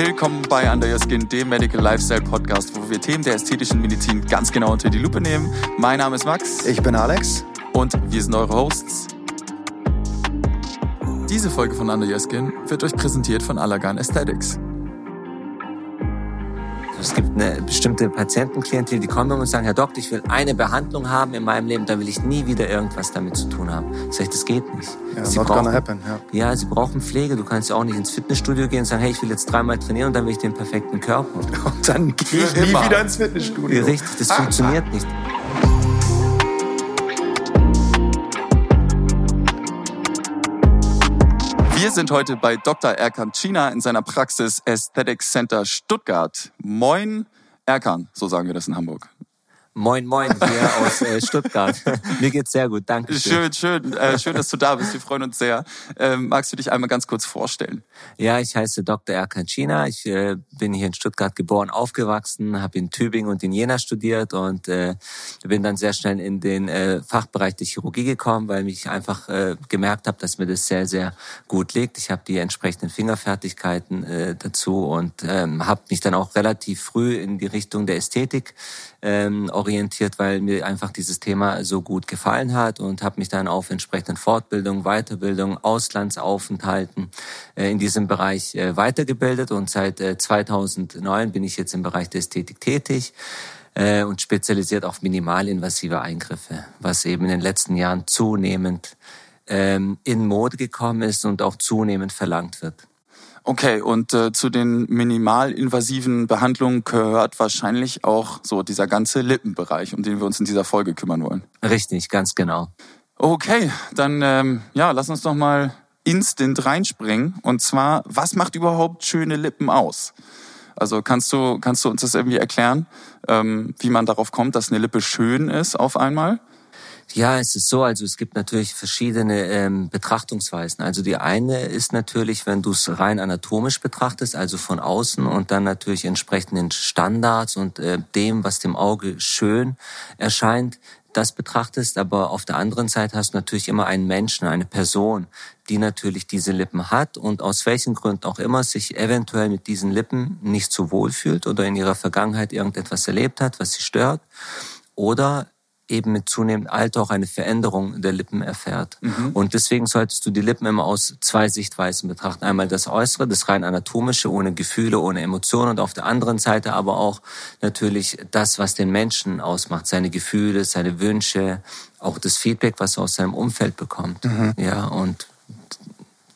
Willkommen bei Your Skin, dem Medical Lifestyle Podcast, wo wir Themen der ästhetischen Medizin ganz genau unter die Lupe nehmen. Mein Name ist Max. Ich bin Alex. Und wir sind eure Hosts. Diese Folge von Your Skin wird euch präsentiert von Allergan Aesthetics. Es gibt eine bestimmte Patientenklientel, die kommen und sagen, Herr Doktor, ich will eine Behandlung haben in meinem Leben, dann will ich nie wieder irgendwas damit zu tun haben. Sag ich, das geht nicht. Ja, sie brauchen, happen, ja. ja, sie brauchen Pflege. Du kannst ja auch nicht ins Fitnessstudio gehen und sagen, hey, ich will jetzt dreimal trainieren und dann will ich den perfekten Körper. Und dann gehe ich nie wieder ins Fitnessstudio. Richtig, das funktioniert nicht. Wir sind heute bei Dr. Erkan China in seiner Praxis Aesthetic Center Stuttgart. Moin, Erkan, so sagen wir das in Hamburg. Moin, moin, hier aus äh, Stuttgart. Mir geht's sehr gut, danke. Schön, schön, äh, schön, dass du da bist. Wir freuen uns sehr. Ähm, magst du dich einmal ganz kurz vorstellen? Ja, ich heiße Dr. Erkan China. Ich äh, bin hier in Stuttgart geboren, aufgewachsen, habe in Tübingen und in Jena studiert und äh, bin dann sehr schnell in den äh, Fachbereich der Chirurgie gekommen, weil ich einfach äh, gemerkt habe, dass mir das sehr, sehr gut liegt. Ich habe die entsprechenden Fingerfertigkeiten äh, dazu und ähm, habe mich dann auch relativ früh in die Richtung der Ästhetik ähm, orientiert, weil mir einfach dieses Thema so gut gefallen hat und habe mich dann auf entsprechenden Fortbildungen, Weiterbildung, Auslandsaufenthalten äh, in diesem Bereich äh, weitergebildet und seit äh, 2009 bin ich jetzt im Bereich der Ästhetik tätig äh, und spezialisiert auf minimalinvasive Eingriffe, was eben in den letzten Jahren zunehmend ähm, in Mode gekommen ist und auch zunehmend verlangt wird. Okay, und äh, zu den minimalinvasiven Behandlungen gehört wahrscheinlich auch so dieser ganze Lippenbereich, um den wir uns in dieser Folge kümmern wollen. Richtig, ganz genau. Okay, dann ähm, ja, lass uns doch mal instant reinspringen. Und zwar, was macht überhaupt schöne Lippen aus? Also kannst du kannst du uns das irgendwie erklären, ähm, wie man darauf kommt, dass eine Lippe schön ist auf einmal? Ja, es ist so, also es gibt natürlich verschiedene ähm, Betrachtungsweisen. Also die eine ist natürlich, wenn du es rein anatomisch betrachtest, also von außen und dann natürlich entsprechenden Standards und äh, dem, was dem Auge schön erscheint, das betrachtest, aber auf der anderen Seite hast du natürlich immer einen Menschen, eine Person, die natürlich diese Lippen hat und aus welchen Gründen auch immer sich eventuell mit diesen Lippen nicht so wohl fühlt oder in ihrer Vergangenheit irgendetwas erlebt hat, was sie stört oder eben mit zunehmendem Alter auch eine Veränderung der Lippen erfährt. Mhm. Und deswegen solltest du die Lippen immer aus zwei Sichtweisen betrachten. Einmal das Äußere, das rein anatomische, ohne Gefühle, ohne Emotionen und auf der anderen Seite aber auch natürlich das, was den Menschen ausmacht, seine Gefühle, seine Wünsche, auch das Feedback, was er aus seinem Umfeld bekommt. Mhm. Ja, und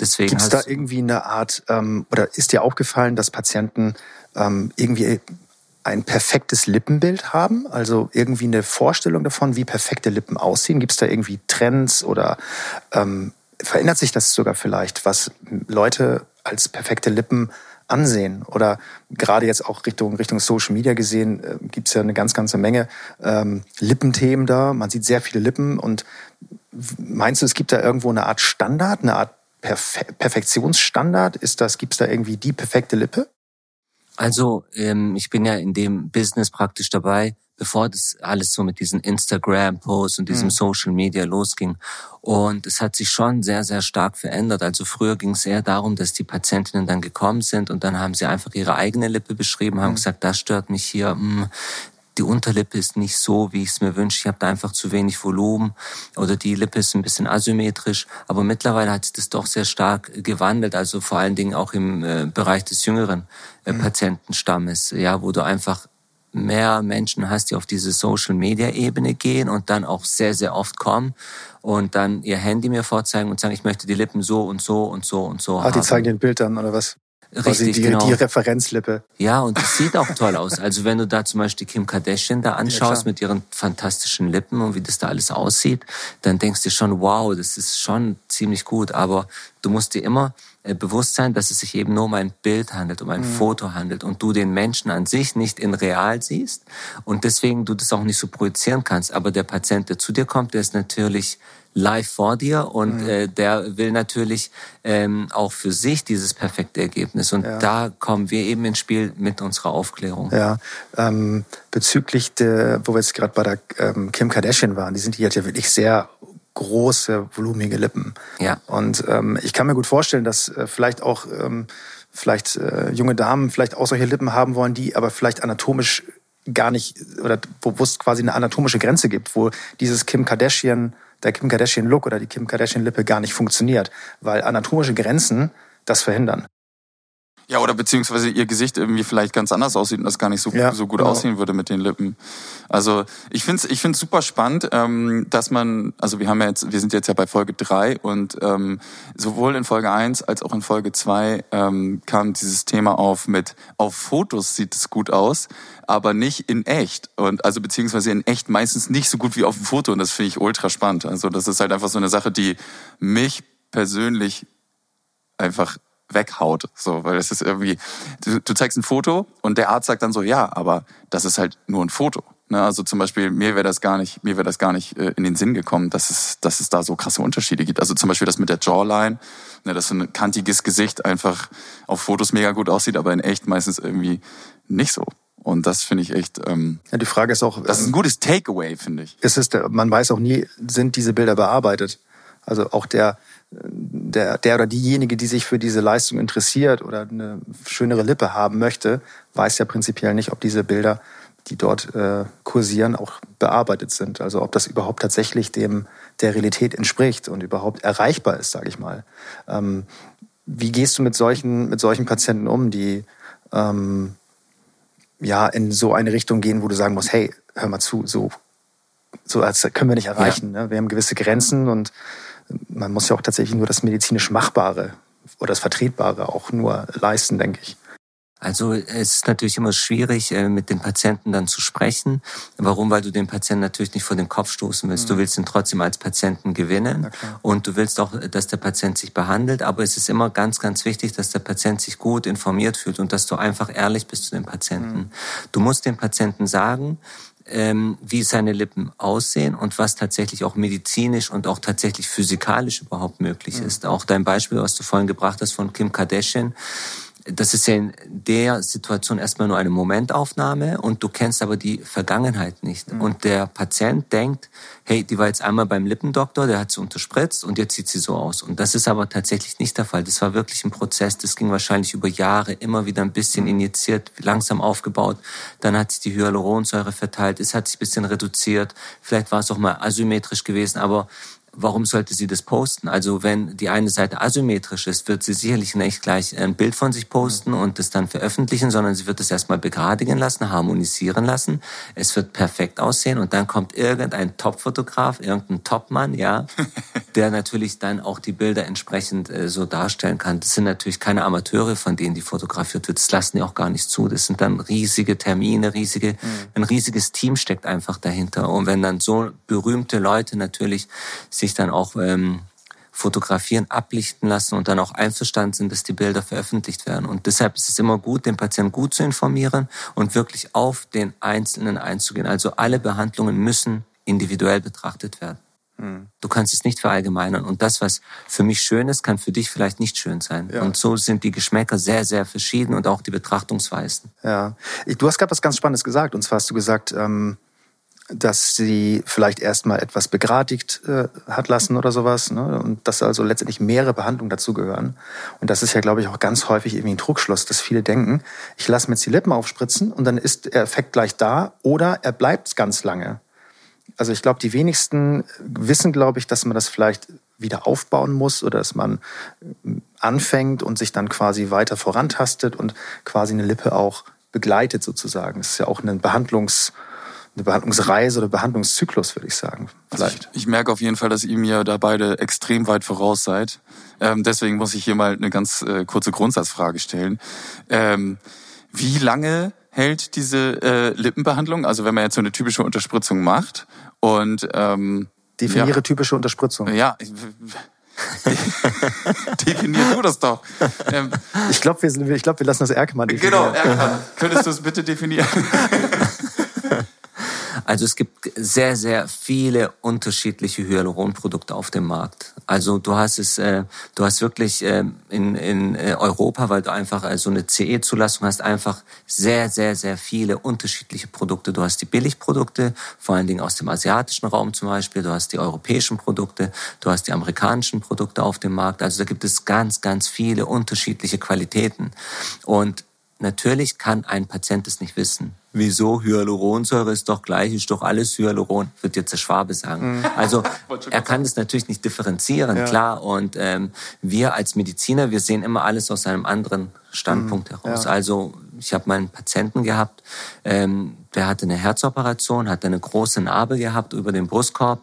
deswegen. Gibt es da irgendwie eine Art, ähm, oder ist dir aufgefallen, dass Patienten ähm, irgendwie ein perfektes Lippenbild haben? Also irgendwie eine Vorstellung davon, wie perfekte Lippen aussehen? Gibt es da irgendwie Trends oder ähm, verändert sich das sogar vielleicht, was Leute als perfekte Lippen ansehen? Oder gerade jetzt auch Richtung, Richtung Social Media gesehen, äh, gibt es ja eine ganz, ganze Menge ähm, Lippenthemen da. Man sieht sehr viele Lippen und meinst du, es gibt da irgendwo eine Art Standard, eine Art Perfe Perfektionsstandard? Ist das, gibt es da irgendwie die perfekte Lippe? Also ähm, ich bin ja in dem Business praktisch dabei, bevor das alles so mit diesen Instagram-Posts und diesem mhm. Social Media losging. Und es hat sich schon sehr, sehr stark verändert. Also früher ging es eher darum, dass die Patientinnen dann gekommen sind und dann haben sie einfach ihre eigene Lippe beschrieben, haben mhm. gesagt, das stört mich hier, mh, hm, die Unterlippe ist nicht so, wie ich es mir wünsche. Ich habe da einfach zu wenig Volumen oder die Lippe ist ein bisschen asymmetrisch. Aber mittlerweile hat sich das doch sehr stark gewandelt. Also vor allen Dingen auch im äh, Bereich des jüngeren äh, mhm. Patientenstammes, ja, wo du einfach mehr Menschen hast, die auf diese Social-Media-Ebene gehen und dann auch sehr, sehr oft kommen und dann ihr Handy mir vorzeigen und sagen, ich möchte die Lippen so und so und so und so Ach, haben. die zeigen den Bild dann, oder was? Richtig, die, genau. die Referenzlippe. Ja, und es sieht auch toll aus. Also wenn du da zum Beispiel Kim Kardashian da anschaust ja, mit ihren fantastischen Lippen und wie das da alles aussieht, dann denkst du schon, wow, das ist schon ziemlich gut. Aber du musst dir immer äh, bewusst sein, dass es sich eben nur um ein Bild handelt, um ein mhm. Foto handelt und du den Menschen an sich nicht in real siehst und deswegen du das auch nicht so projizieren kannst. Aber der Patient, der zu dir kommt, der ist natürlich live vor dir und mhm. äh, der will natürlich ähm, auch für sich dieses perfekte Ergebnis. Und ja. da kommen wir eben ins Spiel mit unserer Aufklärung. Ja, ähm, bezüglich der, wo wir jetzt gerade bei der ähm, Kim Kardashian waren, die sind die hat ja wirklich sehr große, volumige Lippen. Ja. Und ähm, ich kann mir gut vorstellen, dass äh, vielleicht auch ähm, vielleicht äh, junge Damen vielleicht auch solche Lippen haben wollen, die aber vielleicht anatomisch gar nicht oder es quasi eine anatomische Grenze gibt, wo dieses Kim Kardashian, der Kim Kardashian Look oder die Kim Kardashian Lippe gar nicht funktioniert, weil anatomische Grenzen das verhindern. Ja, oder beziehungsweise ihr Gesicht irgendwie vielleicht ganz anders aussieht und das gar nicht so, ja, so gut genau. aussehen würde mit den Lippen. Also ich finde es ich find's super spannend, ähm, dass man, also wir haben ja jetzt, wir sind jetzt ja bei Folge drei und ähm, sowohl in Folge eins als auch in Folge zwei ähm, kam dieses Thema auf mit, auf Fotos sieht es gut aus, aber nicht in echt. Und also beziehungsweise in echt meistens nicht so gut wie auf dem Foto und das finde ich ultra spannend. Also das ist halt einfach so eine Sache, die mich persönlich einfach weghaut. So, weil es ist irgendwie, du, du zeigst ein Foto und der Arzt sagt dann so, ja, aber das ist halt nur ein Foto. Ne? Also zum Beispiel, mir wäre das gar nicht, mir wäre das gar nicht äh, in den Sinn gekommen, dass es, dass es da so krasse Unterschiede gibt. Also zum Beispiel das mit der Jawline, ne, dass so ein kantiges Gesicht einfach auf Fotos mega gut aussieht, aber in echt meistens irgendwie nicht so. Und das finde ich echt. Ähm, ja, die Frage ist auch. Das ist ein gutes Takeaway, finde ich. Ist es, man weiß auch nie, sind diese Bilder bearbeitet. Also auch der, der, der oder diejenige, die sich für diese Leistung interessiert oder eine schönere Lippe haben möchte, weiß ja prinzipiell nicht, ob diese Bilder, die dort äh, kursieren, auch bearbeitet sind. Also ob das überhaupt tatsächlich dem der Realität entspricht und überhaupt erreichbar ist, sage ich mal. Ähm, wie gehst du mit solchen mit solchen Patienten um, die ähm, ja in so eine Richtung gehen, wo du sagen musst, hey, hör mal zu, so so als können wir nicht erreichen. Ja. Ne? Wir haben gewisse Grenzen und man muss ja auch tatsächlich nur das medizinisch Machbare oder das Vertretbare auch nur leisten, denke ich. Also es ist natürlich immer schwierig, äh, mit den Patienten dann zu sprechen. Warum? Weil du den Patienten natürlich nicht vor den Kopf stoßen willst. Du mhm. willst ihn trotzdem als Patienten gewinnen und du willst auch, dass der Patient sich behandelt. Aber es ist immer ganz, ganz wichtig, dass der Patient sich gut informiert fühlt und dass du einfach ehrlich bist zu den Patienten. Mhm. Du musst dem Patienten sagen, ähm, wie seine Lippen aussehen und was tatsächlich auch medizinisch und auch tatsächlich physikalisch überhaupt möglich mhm. ist. Auch dein Beispiel, was du vorhin gebracht hast von Kim Kardashian, das ist ja in der Situation erstmal nur eine Momentaufnahme und du kennst aber die Vergangenheit nicht. Mhm. Und der Patient denkt, hey, die war jetzt einmal beim Lippendoktor, der hat sie unterspritzt und jetzt sieht sie so aus. Und das ist aber tatsächlich nicht der Fall. Das war wirklich ein Prozess, das ging wahrscheinlich über Jahre, immer wieder ein bisschen injiziert, langsam aufgebaut. Dann hat sich die Hyaluronsäure verteilt, es hat sich ein bisschen reduziert. Vielleicht war es auch mal asymmetrisch gewesen, aber warum sollte sie das posten? Also wenn die eine Seite asymmetrisch ist, wird sie sicherlich nicht gleich ein Bild von sich posten und das dann veröffentlichen, sondern sie wird es erstmal begradigen lassen, harmonisieren lassen. Es wird perfekt aussehen und dann kommt irgendein Top-Fotograf, irgendein Topmann, ja, der natürlich dann auch die Bilder entsprechend äh, so darstellen kann. Das sind natürlich keine Amateure, von denen die fotografiert wird. Das lassen die auch gar nicht zu. Das sind dann riesige Termine, riesige, mhm. ein riesiges Team steckt einfach dahinter. Und wenn dann so berühmte Leute natürlich sich dann auch ähm, fotografieren, ablichten lassen und dann auch einverstanden sind, dass die Bilder veröffentlicht werden. Und deshalb ist es immer gut, den Patienten gut zu informieren und wirklich auf den Einzelnen einzugehen. Also alle Behandlungen müssen individuell betrachtet werden. Hm. Du kannst es nicht verallgemeinern. Und das, was für mich schön ist, kann für dich vielleicht nicht schön sein. Ja. Und so sind die Geschmäcker sehr, sehr verschieden und auch die Betrachtungsweisen. Ja. Du hast gerade was ganz Spannendes gesagt. Und zwar hast du gesagt, ähm, dass sie vielleicht erstmal etwas begradigt äh, hat lassen oder sowas. Ne? Und dass also letztendlich mehrere Behandlungen dazugehören. Und das ist ja, glaube ich, auch ganz häufig irgendwie ein Druckschluss, dass viele denken, ich lasse mir jetzt die Lippen aufspritzen und dann ist der Effekt gleich da oder er bleibt ganz lange. Also ich glaube, die wenigsten wissen, glaube ich, dass man das vielleicht wieder aufbauen muss oder dass man anfängt und sich dann quasi weiter vorantastet und quasi eine Lippe auch begleitet sozusagen. Das ist ja auch ein Behandlungs- eine Behandlungsreise oder Behandlungszyklus, würde ich sagen. Vielleicht. Also ich, ich, merke auf jeden Fall, dass ihr mir da beide extrem weit voraus seid. Ähm, deswegen muss ich hier mal eine ganz äh, kurze Grundsatzfrage stellen. Ähm, wie lange hält diese äh, Lippenbehandlung? Also wenn man jetzt so eine typische Unterspritzung macht und ähm, definiere ja, typische Unterspritzung. Ja. Definier du das doch. Ähm, ich glaube, wir, glaub, wir lassen das Erkmann definieren. Genau, Erkmann. Könntest du es bitte definieren? Also es gibt sehr, sehr viele unterschiedliche Hyaluronprodukte auf dem Markt. Also du hast es, äh, du hast wirklich äh, in, in äh, Europa, weil du einfach äh, so eine CE-Zulassung hast, einfach sehr, sehr, sehr viele unterschiedliche Produkte. Du hast die Billigprodukte, vor allen Dingen aus dem asiatischen Raum zum Beispiel. Du hast die europäischen Produkte, du hast die amerikanischen Produkte auf dem Markt. Also da gibt es ganz, ganz viele unterschiedliche Qualitäten. Und Natürlich kann ein Patient es nicht wissen. Wieso? Hyaluronsäure ist doch gleich, ist doch alles Hyaluron, wird jetzt der Schwabe sagen. Mhm. Also er kann es natürlich nicht differenzieren, ja. klar. Und ähm, wir als Mediziner, wir sehen immer alles aus einem anderen Standpunkt mhm. heraus. Ja. Also ich habe mal einen Patienten gehabt, ähm, der hatte eine Herzoperation, hatte eine große Narbe gehabt über den Brustkorb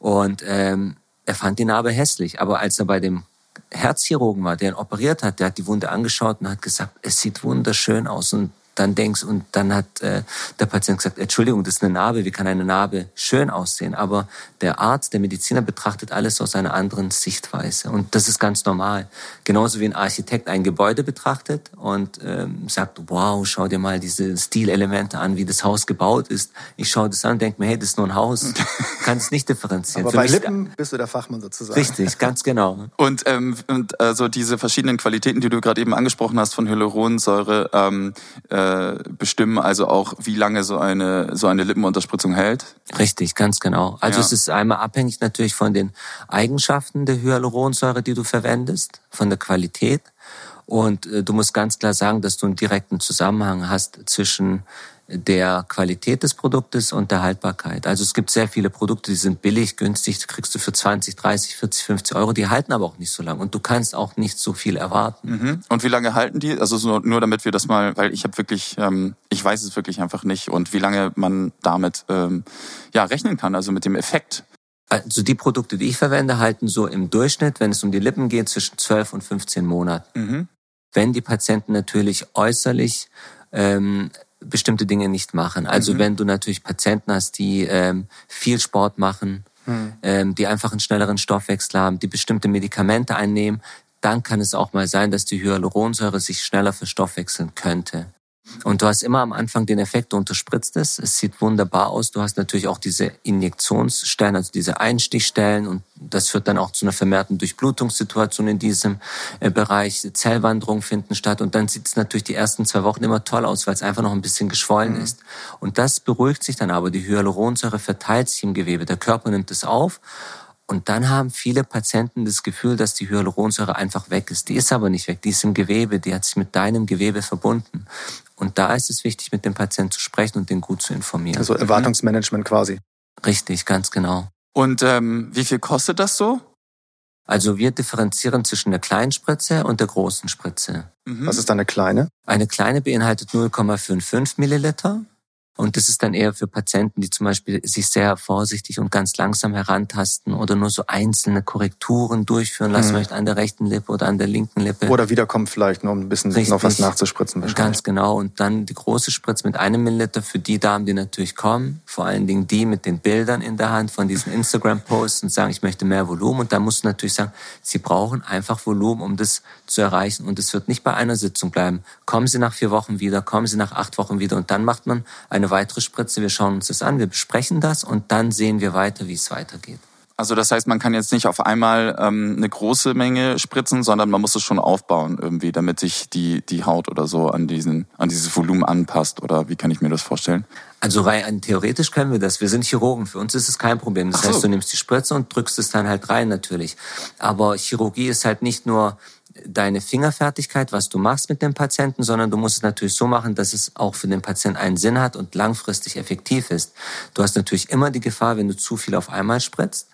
und ähm, er fand die Narbe hässlich. Aber als er bei dem Herzchirurgen war, der ihn operiert hat, der hat die Wunde angeschaut und hat gesagt, es sieht wunderschön aus und dann denkst und dann hat äh, der Patient gesagt, Entschuldigung, das ist eine Narbe, wie kann eine Narbe schön aussehen? Aber der Arzt, der Mediziner betrachtet alles aus einer anderen Sichtweise und das ist ganz normal. Genauso wie ein Architekt ein Gebäude betrachtet und ähm, sagt, wow, schau dir mal diese Stilelemente an, wie das Haus gebaut ist. Ich schaue das an und denke mir, hey, das ist nur ein Haus, kann es nicht differenzieren. Aber Für bei Lippen bist du der Fachmann sozusagen. Richtig, ganz genau. Und, ähm, und also diese verschiedenen Qualitäten, die du gerade eben angesprochen hast von Hyaluronsäure, ähm, äh, äh, bestimmen also auch, wie lange so eine, so eine Lippenunterspritzung hält? Richtig, ganz genau. Also ja. es ist einmal abhängig natürlich von den Eigenschaften der Hyaluronsäure, die du verwendest, von der Qualität. Und äh, du musst ganz klar sagen, dass du einen direkten Zusammenhang hast zwischen der Qualität des Produktes und der Haltbarkeit. Also es gibt sehr viele Produkte, die sind billig, günstig, kriegst du für 20, 30, 40, 50 Euro, die halten aber auch nicht so lange und du kannst auch nicht so viel erwarten. Mhm. Und wie lange halten die? Also nur, nur damit wir das mal, weil ich habe wirklich, ähm, ich weiß es wirklich einfach nicht und wie lange man damit ähm, ja rechnen kann, also mit dem Effekt. Also die Produkte, die ich verwende, halten so im Durchschnitt, wenn es um die Lippen geht, zwischen 12 und 15 Monaten. Mhm. Wenn die Patienten natürlich äußerlich ähm, bestimmte Dinge nicht machen. Also mhm. wenn du natürlich Patienten hast, die ähm, viel Sport machen, mhm. ähm, die einfach einen schnelleren Stoffwechsel haben, die bestimmte Medikamente einnehmen, dann kann es auch mal sein, dass die Hyaluronsäure sich schneller verstoffwechseln könnte. Und du hast immer am Anfang den Effekt, du unterspritzt es. Es sieht wunderbar aus. Du hast natürlich auch diese Injektionsstellen, also diese Einstichstellen. Und das führt dann auch zu einer vermehrten Durchblutungssituation in diesem äh, Bereich. Zellwanderungen finden statt. Und dann sieht es natürlich die ersten zwei Wochen immer toll aus, weil es einfach noch ein bisschen geschwollen mhm. ist. Und das beruhigt sich dann aber. Die Hyaluronsäure verteilt sich im Gewebe. Der Körper nimmt es auf. Und dann haben viele Patienten das Gefühl, dass die Hyaluronsäure einfach weg ist. Die ist aber nicht weg, die ist im Gewebe, die hat sich mit deinem Gewebe verbunden. Und da ist es wichtig, mit dem Patienten zu sprechen und den gut zu informieren. Also Erwartungsmanagement quasi. Richtig, ganz genau. Und ähm, wie viel kostet das so? Also wir differenzieren zwischen der kleinen Spritze und der großen Spritze. Mhm. Was ist eine kleine? Eine kleine beinhaltet 0,55 Milliliter und das ist dann eher für Patienten, die zum Beispiel sich sehr vorsichtig und ganz langsam herantasten oder nur so einzelne Korrekturen durchführen lassen mhm. möchten an der rechten Lippe oder an der linken Lippe. Oder wiederkommt vielleicht, nur um ein bisschen Richtig. noch was nachzuspritzen. Ganz genau. Und dann die große Spritze mit einem Milliliter für die Damen, die natürlich kommen. Vor allen Dingen die mit den Bildern in der Hand von diesen Instagram-Posts und sagen, ich möchte mehr Volumen. Und da musst du natürlich sagen, sie brauchen einfach Volumen, um das zu erreichen. Und es wird nicht bei einer Sitzung bleiben. Kommen Sie nach vier Wochen wieder, kommen Sie nach acht Wochen wieder. Und dann macht man eine weitere Spritze, wir schauen uns das an, wir besprechen das und dann sehen wir weiter, wie es weitergeht. Also das heißt, man kann jetzt nicht auf einmal ähm, eine große Menge spritzen, sondern man muss es schon aufbauen irgendwie, damit sich die, die Haut oder so an, diesen, an dieses Volumen anpasst. Oder wie kann ich mir das vorstellen? Also rein theoretisch können wir das. Wir sind Chirurgen. Für uns ist es kein Problem. Das so. heißt, du nimmst die Spritze und drückst es dann halt rein natürlich. Aber Chirurgie ist halt nicht nur deine Fingerfertigkeit, was du machst mit dem Patienten, sondern du musst es natürlich so machen, dass es auch für den Patienten einen Sinn hat und langfristig effektiv ist. Du hast natürlich immer die Gefahr, wenn du zu viel auf einmal spritzt,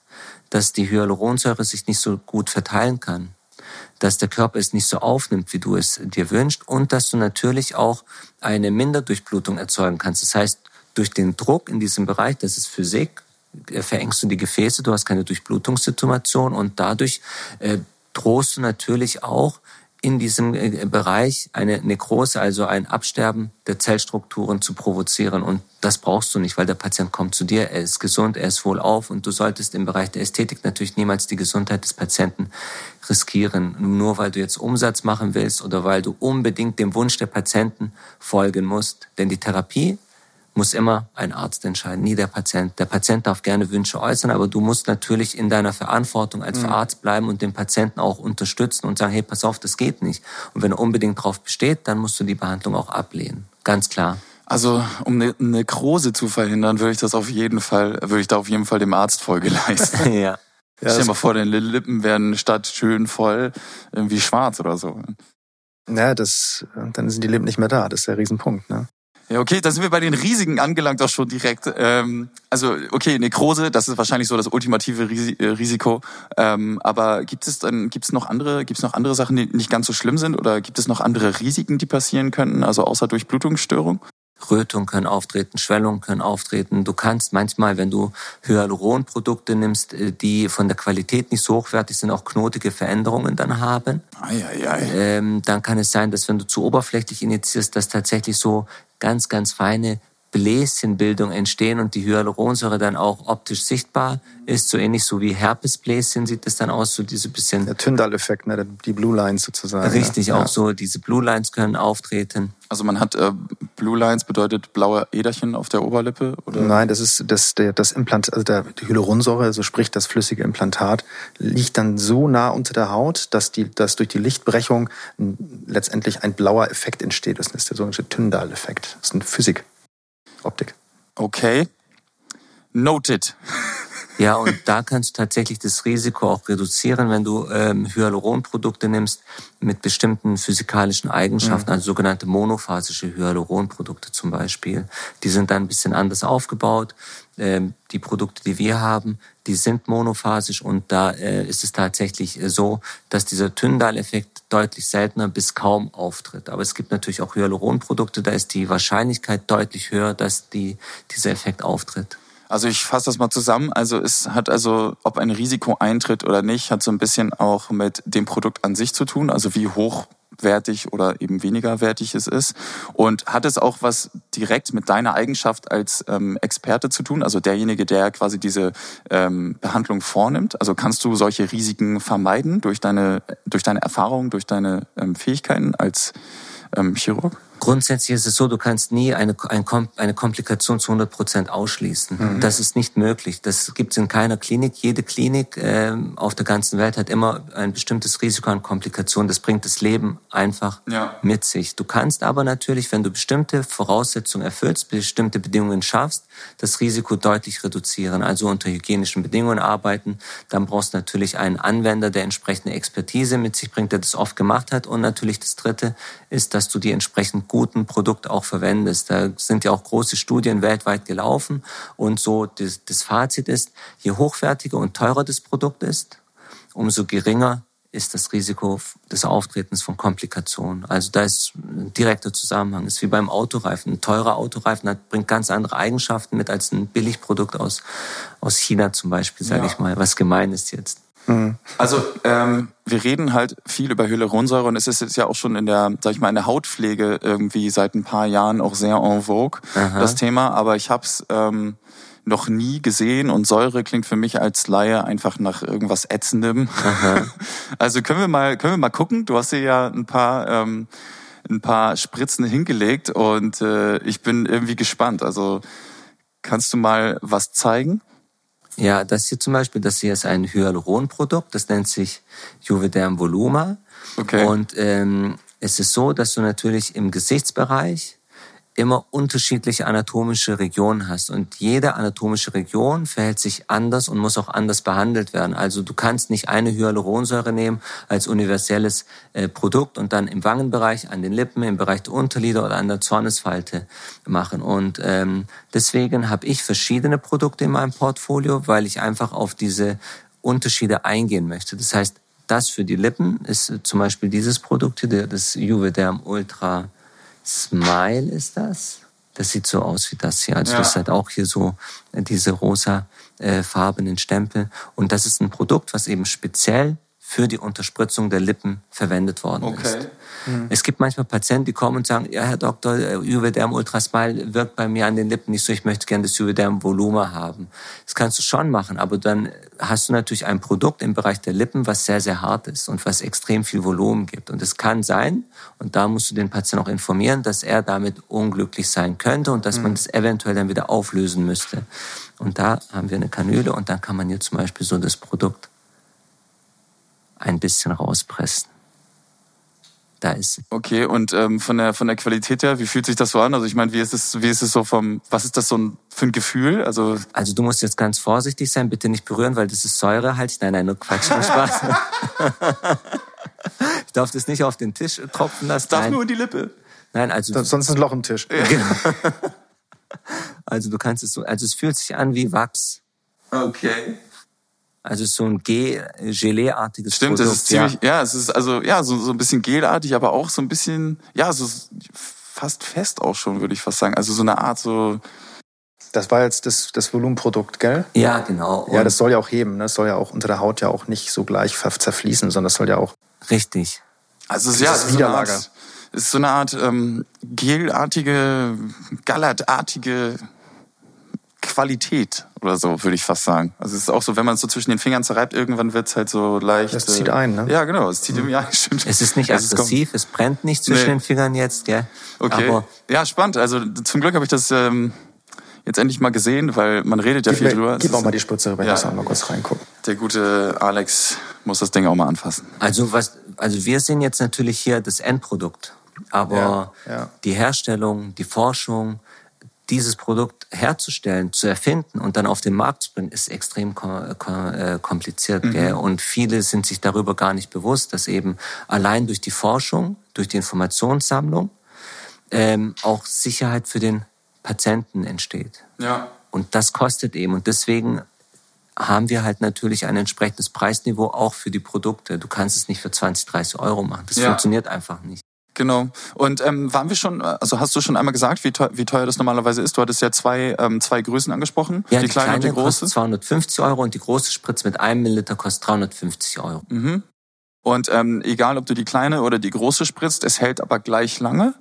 dass die Hyaluronsäure sich nicht so gut verteilen kann, dass der Körper es nicht so aufnimmt, wie du es dir wünschst und dass du natürlich auch eine Minderdurchblutung erzeugen kannst. Das heißt, durch den Druck in diesem Bereich, das ist Physik, äh, verengst du die Gefäße, du hast keine Durchblutungssituation und dadurch äh, drohst du natürlich auch in diesem äh, Bereich eine Nekrose, also ein Absterben der Zellstrukturen zu provozieren. Und das brauchst du nicht, weil der Patient kommt zu dir, er ist gesund, er ist wohlauf und du solltest im Bereich der Ästhetik natürlich niemals die Gesundheit des Patienten riskieren. Nur weil du jetzt Umsatz machen willst oder weil du unbedingt dem Wunsch der Patienten folgen musst. Denn die Therapie muss immer ein Arzt entscheiden, nie der Patient. Der Patient darf gerne Wünsche äußern, aber du musst natürlich in deiner Verantwortung als mhm. Arzt bleiben und den Patienten auch unterstützen und sagen, hey, pass auf, das geht nicht. Und wenn er unbedingt darauf besteht, dann musst du die Behandlung auch ablehnen. Ganz klar. Also um eine Nekrose zu verhindern, würde ich das auf jeden Fall, würde ich da auf jeden Fall dem Arzt Folge leisten. ja. Ja, Stell dir mal vor, deine Lippen werden statt schön voll irgendwie schwarz oder so. Ja, das, dann sind die Lippen nicht mehr da. Das ist der Riesenpunkt, ne? Ja, okay, da sind wir bei den Risiken angelangt auch schon direkt. Ähm, also, okay, Nekrose, das ist wahrscheinlich so das ultimative äh, Risiko. Ähm, aber gibt es dann, gibt es noch andere, gibt es noch andere Sachen, die nicht ganz so schlimm sind? Oder gibt es noch andere Risiken, die passieren könnten? Also außer Durchblutungsstörung? Rötungen können auftreten, Schwellungen können auftreten. Du kannst manchmal, wenn du Hyaluronprodukte nimmst, äh, die von der Qualität nicht so hochwertig sind, auch knotige Veränderungen dann haben. Ei, ei, ei. Ähm, dann kann es sein, dass wenn du zu oberflächlich initiierst, dass tatsächlich so ganz, ganz feine Bläschenbildung entstehen und die Hyaluronsäure dann auch optisch sichtbar ist, so ähnlich so wie Herpesbläschen sieht es dann aus, so diese bisschen... Der Tyndall-Effekt, ne? die Blue Lines sozusagen. Richtig, ja. auch so diese Blue Lines können auftreten. Also man hat äh, Blue Lines bedeutet blaue Äderchen auf der Oberlippe? Oder? Nein, das ist das, der, das Implant, also der, die Hyaluronsäure, also sprich das flüssige Implantat, liegt dann so nah unter der Haut, dass, die, dass durch die Lichtbrechung letztendlich ein blauer Effekt entsteht. Das ist der sogenannte Tyndall-Effekt. Das ist eine Physik. Optik. Okay. Noted. Ja, und da kannst du tatsächlich das Risiko auch reduzieren, wenn du ähm, Hyaluronprodukte nimmst mit bestimmten physikalischen Eigenschaften, mhm. also sogenannte monophasische Hyaluronprodukte zum Beispiel. Die sind dann ein bisschen anders aufgebaut. Ähm, die Produkte, die wir haben, die sind monophasisch und da äh, ist es tatsächlich äh, so, dass dieser Tyndall-Effekt deutlich seltener bis kaum auftritt. Aber es gibt natürlich auch Hyaluronprodukte, da ist die Wahrscheinlichkeit deutlich höher, dass die, dieser Effekt auftritt. Also ich fasse das mal zusammen. Also es hat also, ob ein Risiko eintritt oder nicht, hat so ein bisschen auch mit dem Produkt an sich zu tun. Also wie hochwertig oder eben weniger wertig es ist. Und hat es auch was direkt mit deiner Eigenschaft als ähm, Experte zu tun? Also derjenige, der quasi diese ähm, Behandlung vornimmt. Also kannst du solche Risiken vermeiden durch deine, durch deine Erfahrung, durch deine ähm, Fähigkeiten als ähm, Chirurg? Grundsätzlich ist es so, du kannst nie eine, eine Komplikation zu 100 Prozent ausschließen. Mhm. Das ist nicht möglich. Das gibt es in keiner Klinik. Jede Klinik äh, auf der ganzen Welt hat immer ein bestimmtes Risiko an Komplikationen. Das bringt das Leben einfach ja. mit sich. Du kannst aber natürlich, wenn du bestimmte Voraussetzungen erfüllst, bestimmte Bedingungen schaffst, das Risiko deutlich reduzieren. Also unter hygienischen Bedingungen arbeiten. Dann brauchst du natürlich einen Anwender, der entsprechende Expertise mit sich bringt, der das oft gemacht hat. Und natürlich das Dritte ist, dass du die entsprechend guten Produkt auch verwendest. Da sind ja auch große Studien weltweit gelaufen und so das, das Fazit ist, je hochwertiger und teurer das Produkt ist, umso geringer ist das Risiko des Auftretens von Komplikationen. Also da ist ein direkter Zusammenhang. Das ist wie beim Autoreifen. Ein teurer Autoreifen hat, bringt ganz andere Eigenschaften mit als ein Billigprodukt aus, aus China zum Beispiel, sage ja. ich mal, was gemein ist jetzt. Mhm. Also ähm, wir reden halt viel über Hyaluronsäure und es ist jetzt ja auch schon in der, sag ich mal, in der Hautpflege irgendwie seit ein paar Jahren auch sehr en vogue Aha. das Thema. Aber ich habe es ähm, noch nie gesehen und Säure klingt für mich als Laie einfach nach irgendwas ätzendem. Aha. Also können wir mal können wir mal gucken. Du hast hier ja ein paar ähm, ein paar Spritzen hingelegt und äh, ich bin irgendwie gespannt. Also kannst du mal was zeigen? Ja, das hier zum Beispiel, das hier ist ein Hyaluronprodukt, das nennt sich Juvederm Voluma. Okay. Und ähm, es ist so, dass du natürlich im Gesichtsbereich immer unterschiedliche anatomische Regionen hast. Und jede anatomische Region verhält sich anders und muss auch anders behandelt werden. Also du kannst nicht eine Hyaluronsäure nehmen als universelles äh, Produkt und dann im Wangenbereich, an den Lippen, im Bereich der Unterlider oder an der Zornesfalte machen. Und ähm, deswegen habe ich verschiedene Produkte in meinem Portfolio, weil ich einfach auf diese Unterschiede eingehen möchte. Das heißt, das für die Lippen ist zum Beispiel dieses Produkt hier, das Juvederm Ultra Smile ist das. Das sieht so aus wie das hier. Also ja. das hat auch hier so diese rosa äh, farbenen Stempel. Und das ist ein Produkt, was eben speziell für die Unterspritzung der Lippen verwendet worden Okay. ist. Es gibt manchmal Patienten, die kommen und sagen, ja, Herr Doktor, äh, Juvederm Ultrasmile wirkt bei mir an den Lippen nicht so, ich möchte gerne das Juvederm Volumen haben. Das kannst du schon machen, aber dann hast du natürlich ein Produkt im Bereich der Lippen, was sehr, sehr hart ist und was extrem viel Volumen gibt. Und es kann sein, und da musst du den Patienten auch informieren, dass er damit unglücklich sein könnte und dass man das eventuell dann wieder auflösen müsste. Und da haben wir eine Kanüle und dann kann man hier zum Beispiel so das Produkt ein bisschen rauspressen. Da ist Okay, und ähm, von der von der Qualität her, wie fühlt sich das so an? Also ich meine, wie ist es, wie ist es so vom, was ist das so ein, für ein Gefühl? Also Also du musst jetzt ganz vorsichtig sein, bitte nicht berühren, weil das ist säurehaltig. Nein, nein, nur Quatsch, nur Spaß. ich darf das nicht auf den Tisch tropfen lassen. darf nein, nur in die Lippe. nein, also Sonst ist ein Loch im Tisch. also du kannst es so, also es fühlt sich an wie Wachs. Okay. Also es ist so ein Ge- Gelee-artiges Stimmt, Produkt. es ist ziemlich, ja. es ist also ja so so ein bisschen gelartig, aber auch so ein bisschen, ja, so fast fest auch schon, würde ich fast sagen. Also so eine Art so, Das war jetzt das, das Volumenprodukt, gell? Ja, genau. Ja, Und- das soll ja auch heben. Ne? Das soll ja auch unter der Haut ja auch nicht so gleich zerfließen, sondern das soll ja auch. Richtig. also es ist, Dieses ja, es ist so eine Widerlager. Art, es ist so eine Art ähm, gelartige, gallertartige Qualität oder so, würde ich fast sagen. Also es ist auch so, wenn man es so zwischen den Fingern zerreibt, irgendwann wird's halt so leicht. Das zieht ein, ne? Ja, genau, es zieht im ja, stimmt. Es ist nicht Es kommt- aggressiv, es brennt nicht zwischen Nee. den Fingern jetzt, gell? Okay. Aber ja, spannend. Also zum Glück habe ich das ähm, jetzt endlich mal gesehen, weil man redet ja Gib, viel mir, drüber. gib Es auch mal die Spritze rüber, Ja. ich muss auch mal kurz reingucken. Der gute Alex muss das Ding auch mal anfassen. Also was, also wir sehen jetzt natürlich hier das Endprodukt, aber Ja, ja. die Herstellung, die Forschung, dieses Produkt herzustellen, zu erfinden und dann auf den Markt zu bringen, ist extrem äh, kompliziert. Gell? Und viele sind sich darüber gar nicht bewusst, dass eben allein durch die Forschung, durch die Informationssammlung ähm, auch Sicherheit für den Patienten entsteht. Ja. Und das kostet eben. Und deswegen haben wir halt natürlich ein entsprechendes Preisniveau auch für die Produkte. Du kannst es nicht für 20, 30 Euro machen. Das Ja. funktioniert einfach nicht. Genau. Und ähm, waren wir schon, also hast du schon einmal gesagt, wie teuer, wie teuer das normalerweise ist? Du hattest ja zwei, ähm, zwei Größen angesprochen, Ja, die, kleine und die große. kostet 250 Euro und die große Spritze mit einem Milliliter kostet 350 Euro. Mhm. Und ähm, egal, ob du die kleine oder die große spritzt, es hält aber gleich lange.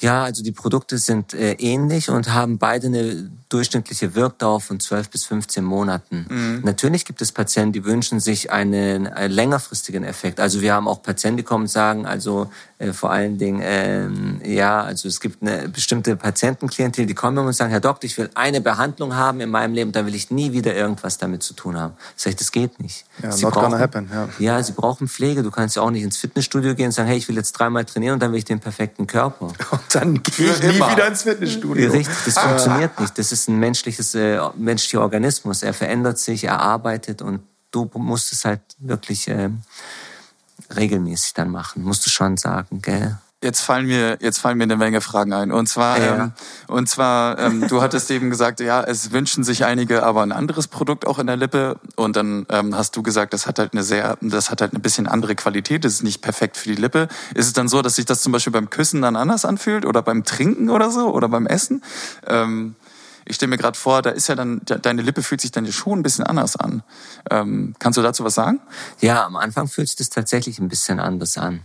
Ja, also die Produkte sind äh, ähnlich und haben beide eine durchschnittliche Wirkdauer von 12 bis 15 Monaten. Mhm. Natürlich gibt es Patienten, die wünschen sich einen, einen längerfristigen Effekt. Also wir haben auch Patienten, die kommen und sagen, also äh, vor allen Dingen, ähm, ja, also es gibt eine bestimmte Patientenklientel, die kommen und sagen, Herr Doktor, ich will eine Behandlung haben in meinem Leben, dann will ich nie wieder irgendwas damit zu tun haben. Sag ich, das geht nicht. Ja, Sie not gonna brauchen- happen, ja. ja, sie brauchen Pflege. Du kannst ja auch nicht ins Fitnessstudio gehen und sagen, hey, ich will jetzt dreimal trainieren und dann will ich den perfekten Körper. Dann gehe ich nie immer. wieder ins Fitnessstudio. Richtig, das funktioniert nicht. Das ist ein menschliches, äh, menschlicher Organismus. Er verändert sich, er arbeitet und du musst es halt wirklich ähm, regelmäßig dann machen, musst du schon sagen, gell? Jetzt fallen mir jetzt fallen mir eine Menge Fragen ein. Und zwar Ja. ähm, und zwar ähm, du hattest eben gesagt, ja, es wünschen sich einige aber ein anderes Produkt auch in der Lippe. Und dann ähm, hast du gesagt, das hat halt eine sehr, das hat halt ein bisschen andere Qualität. Das ist nicht perfekt für die Lippe. Ist es dann so, dass sich das zum Beispiel beim Küssen dann anders anfühlt oder beim Trinken oder so oder beim Essen? Ähm, ich stelle mir gerade vor, da ist ja dann de- deine Lippe fühlt sich dann schon ein bisschen anders an. Ähm, kannst du dazu was sagen? Ja, am Anfang fühlt sich das tatsächlich ein bisschen anders an.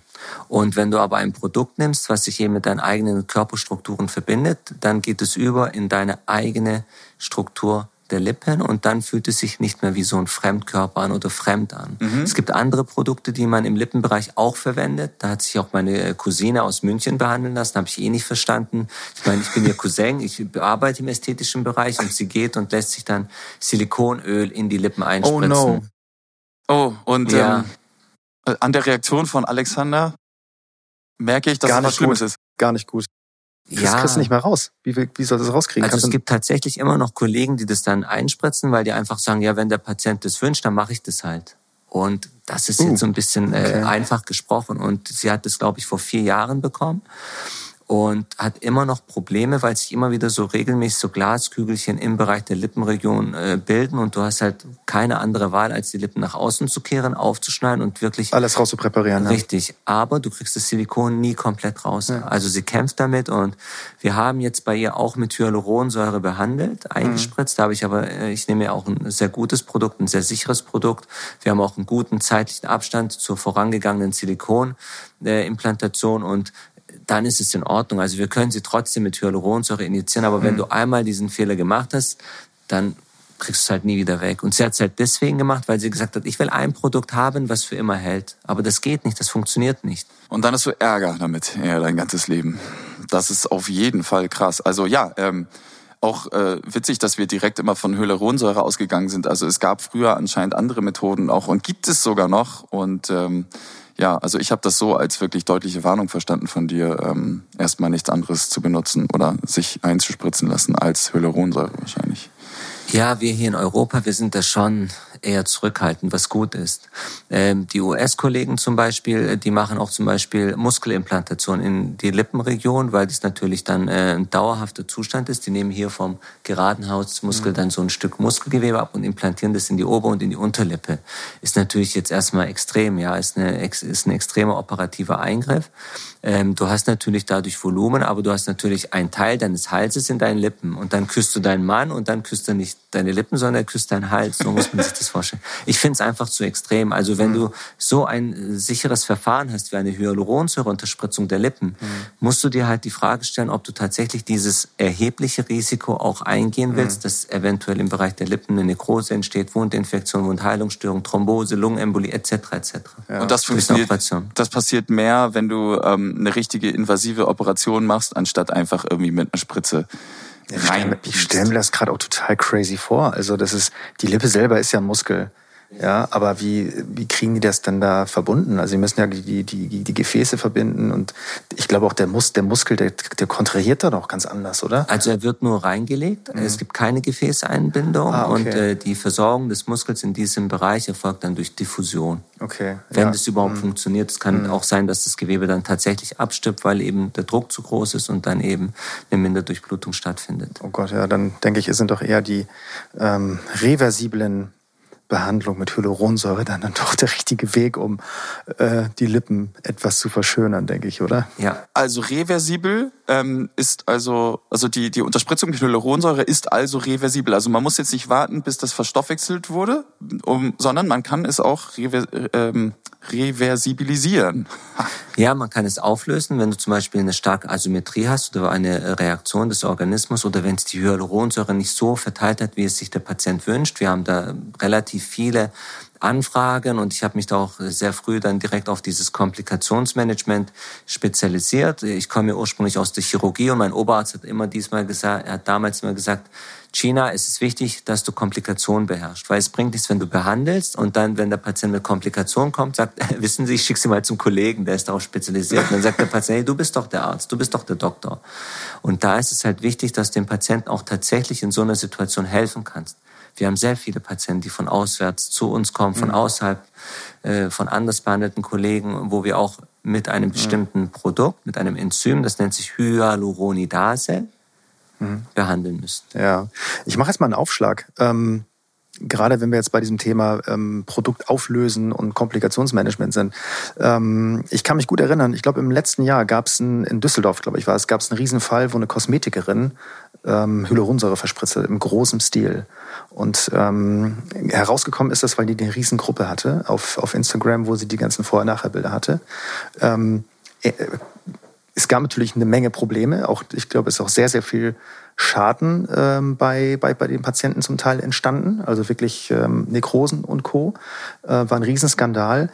Und wenn du aber ein Produkt nimmst, was sich eben mit deinen eigenen Körperstrukturen verbindet, dann geht es über in deine eigene Struktur der Lippen und dann fühlt es sich nicht mehr wie so ein Fremdkörper an oder fremd an. Es gibt andere Produkte, die man im Lippenbereich auch verwendet. Da hat sich auch meine Cousine aus München behandeln lassen, habe ich eh nicht verstanden. Ich meine, ich bin ihr Cousin, ich arbeite im ästhetischen Bereich und sie geht und lässt sich dann Silikonöl in die Lippen Oh einspritzen. no. Oh, und Ja. ähm, an der Reaktion von Alexander merke ich, dass Gar es was nicht Schlimmes gut. ist. Gar nicht gut. Das kriegst du nicht mehr raus. Wie, wie soll das rauskriegen? Also Kannst es gibt tatsächlich immer noch Kollegen, die das dann einspritzen, weil die einfach sagen, ja, wenn der Patient das wünscht, dann mache ich das halt. Und das ist Uh, jetzt so ein bisschen okay. äh, einfach gesprochen. Und sie hat das, glaube ich, vor vier Jahren bekommen. Und hat immer noch Probleme, weil sich immer wieder so regelmäßig so Glaskügelchen im Bereich der Lippenregion äh, bilden und du hast halt keine andere Wahl, als die Lippen nach außen zu kehren, aufzuschneiden und wirklich alles raus zu präparieren. Richtig, ja. aber du kriegst das Silikon nie komplett raus. Ja. Also sie kämpft damit und wir haben jetzt bei ihr auch mit Hyaluronsäure behandelt, eingespritzt. Mhm. Da habe ich aber, äh, ich nehme ja auch ein sehr gutes Produkt, ein sehr sicheres Produkt. Wir haben auch einen guten zeitlichen Abstand zur vorangegangenen Silikonimplantation und dann ist es in Ordnung. Also wir können sie trotzdem mit Hyaluronsäure injizieren, aber mhm. wenn du einmal diesen Fehler gemacht hast, dann kriegst du es halt nie wieder weg. Und sie hat es halt deswegen gemacht, weil sie gesagt hat, ich will ein Produkt haben, was für immer hält. Aber das geht nicht, das funktioniert nicht. Und dann hast du Ärger damit, ja, dein ganzes Leben. Das ist auf jeden Fall krass. Also ja, ähm, auch äh, witzig, dass wir direkt immer von Hyaluronsäure ausgegangen sind. Also es gab früher anscheinend andere Methoden auch und gibt es sogar noch. Und ähm, ja, also ich habe das so als wirklich deutliche Warnung verstanden von dir, ähm, erstmal nichts anderes zu benutzen oder sich einzuspritzen lassen als Hyaluronsäure wahrscheinlich. Ja, wir hier in Europa, wir sind da schon eher zurückhaltend, was gut ist. Ähm, die US-Kollegen zum Beispiel, die machen auch zum Beispiel Muskelimplantation in die Lippenregion, weil das natürlich dann äh, ein dauerhafter Zustand ist. Die nehmen hier vom geraden Hautmuskel mhm. dann so ein Stück Muskelgewebe ab und implantieren das in die Ober- und in die Unterlippe. Ist natürlich jetzt erstmal extrem, ja, ist, eine, ist ein extremer operativer Eingriff. Ähm, du hast natürlich dadurch Volumen, aber du hast natürlich einen Teil deines Halses in deinen Lippen und dann küsst du deinen Mann und dann küsst er nicht deine Lippen, sondern er küsst deinen Hals. So muss man sich das vorstellen. Ich finde es einfach zu extrem. Also wenn mhm. du so ein äh, sicheres Verfahren hast wie eine Hyaluronsäureunterspritzung der Lippen, mhm. musst du dir halt die Frage stellen, ob du tatsächlich dieses erhebliche Risiko auch eingehen willst, mhm. dass eventuell im Bereich der Lippen eine Nekrose entsteht, Wundinfektion, Wundheilungsstörung, Thrombose, Lungenembolie etc. etc. Ja. Und das funktioniert. Das passiert mehr, wenn du ähm, eine richtige invasive Operation machst, anstatt einfach irgendwie mit einer Spritze rein. Ich stelle mir das gerade auch total crazy vor. Also das ist, die Lippe selber ist ja Muskel. Ja, aber wie, wie kriegen die das denn da verbunden? Also sie müssen ja die, die, die Gefäße verbinden und ich glaube auch der, Mus, der Muskel, der, der kontrahiert da doch ganz anders, oder? Also er wird nur reingelegt, mhm. es gibt keine Gefäßeinbindung ah, okay. und äh, die Versorgung des Muskels in diesem Bereich erfolgt dann durch Diffusion. Okay. Wenn ja. das überhaupt mhm. funktioniert. Es kann mhm. auch sein, dass das Gewebe dann tatsächlich abstirbt, weil eben der Druck zu groß ist und dann eben eine Minderdurchblutung stattfindet. Oh Gott, ja, dann denke ich, es sind doch eher die ähm, reversiblen Behandlung mit Hyaluronsäure dann, dann doch der richtige Weg, um äh, die Lippen etwas zu verschönern, denke ich, oder? Ja, also reversibel ähm, ist also, also die, die Unterspritzung mit Hyaluronsäure ist also reversibel. Also man muss jetzt nicht warten, bis das verstoffwechselt wurde, um, sondern man kann es auch ähm, reversibilisieren. Ja, man kann es auflösen, wenn du zum Beispiel eine starke Asymmetrie hast oder eine Reaktion des Organismus oder wenn es die Hyaluronsäure nicht so verteilt hat, wie es sich der Patient wünscht. Wir haben da relativ viele Anfragen und ich habe mich da auch sehr früh dann direkt auf dieses Komplikationsmanagement spezialisiert. Ich komme ursprünglich aus der Chirurgie und mein Oberarzt hat immer diesmal gesagt, er hat damals immer gesagt, China, es ist wichtig, dass du Komplikationen beherrschst, weil es bringt nichts, wenn du behandelst und dann, wenn der Patient mit Komplikationen kommt, sagt, wissen Sie, ich schicke Sie mal zum Kollegen, der ist darauf spezialisiert. Und dann sagt der Patient, hey, du bist doch der Arzt, du bist doch der Doktor. Und da ist es halt wichtig, dass du dem Patienten auch tatsächlich in so einer Situation helfen kannst. Wir haben sehr viele Patienten, die von auswärts zu uns kommen, von mhm. außerhalb, äh, von anders behandelten Kollegen, wo wir auch mit einem mhm. bestimmten Produkt, mit einem Enzym, das nennt sich Hyaluronidase, mhm. behandeln müssen. Ja, ich mache jetzt mal einen Aufschlag. Ähm gerade wenn wir jetzt bei diesem Thema ähm, Produkt auflösen und Komplikationsmanagement sind. Ähm, ich kann mich gut erinnern, ich glaube im letzten Jahr gab es in Düsseldorf, glaube ich, war es, gab es einen Riesenfall, wo eine Kosmetikerin ähm, Hyaluronsäure verspritzte im großen Stil. Und ähm, herausgekommen ist das, weil die eine Riesengruppe hatte auf, auf Instagram, wo sie die ganzen Vorher-Nachher-Bilder hatte. Ähm, äh, es gab natürlich eine Menge Probleme. Auch ich glaube, es ist auch sehr, sehr viel Schaden ähm, bei, bei, bei den Patienten zum Teil entstanden. Also wirklich ähm, Nekrosen und Co. Äh, war ein Riesenskandal.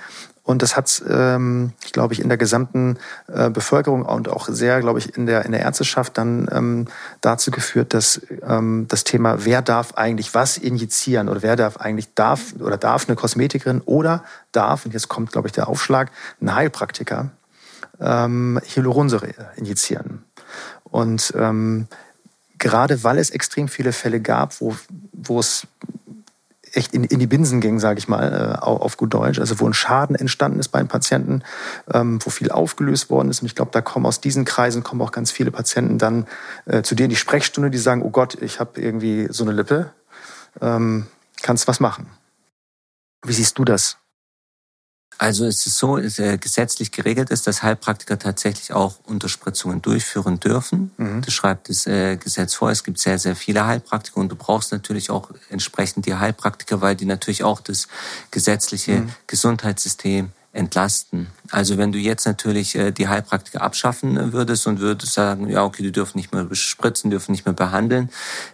Und das hat, ähm, ich glaube ich, in der gesamten äh, Bevölkerung und auch sehr, glaube ich, in der, in der Ärzteschaft dann ähm, dazu geführt, dass ähm, das Thema, wer darf eigentlich was injizieren oder wer darf eigentlich darf oder darf eine Kosmetikerin oder darf, und jetzt kommt, glaube ich, der Aufschlag, ein Heilpraktiker ähm, Hyaluronsäure injizieren. Und ähm, gerade weil es extrem viele Fälle gab, wo, wo es echt in, in die Binsen ging, sage ich mal, äh, auf gut Deutsch. Also wo ein Schaden entstanden ist bei den Patienten, ähm, wo viel aufgelöst worden ist. Und ich glaube, da kommen aus diesen Kreisen kommen auch ganz viele Patienten dann äh, zu dir in die Sprechstunde, die sagen, oh Gott, ich habe irgendwie so eine Lippe, ähm, kannst was machen. Wie siehst du das? Also es ist so, es äh, gesetzlich geregelt ist, dass Heilpraktiker tatsächlich auch Unterspritzungen durchführen dürfen. Mhm. Das schreibt das äh, Gesetz vor. Es gibt sehr, sehr viele Heilpraktiker und du brauchst natürlich auch entsprechend die Heilpraktiker, weil die natürlich auch das gesetzliche mhm. Gesundheitssystem entlasten. Also wenn du jetzt natürlich äh, die Heilpraktiker abschaffen würdest und würdest sagen, ja, okay, die dürfen nicht mehr bespritzen, dürfen nicht mehr behandeln,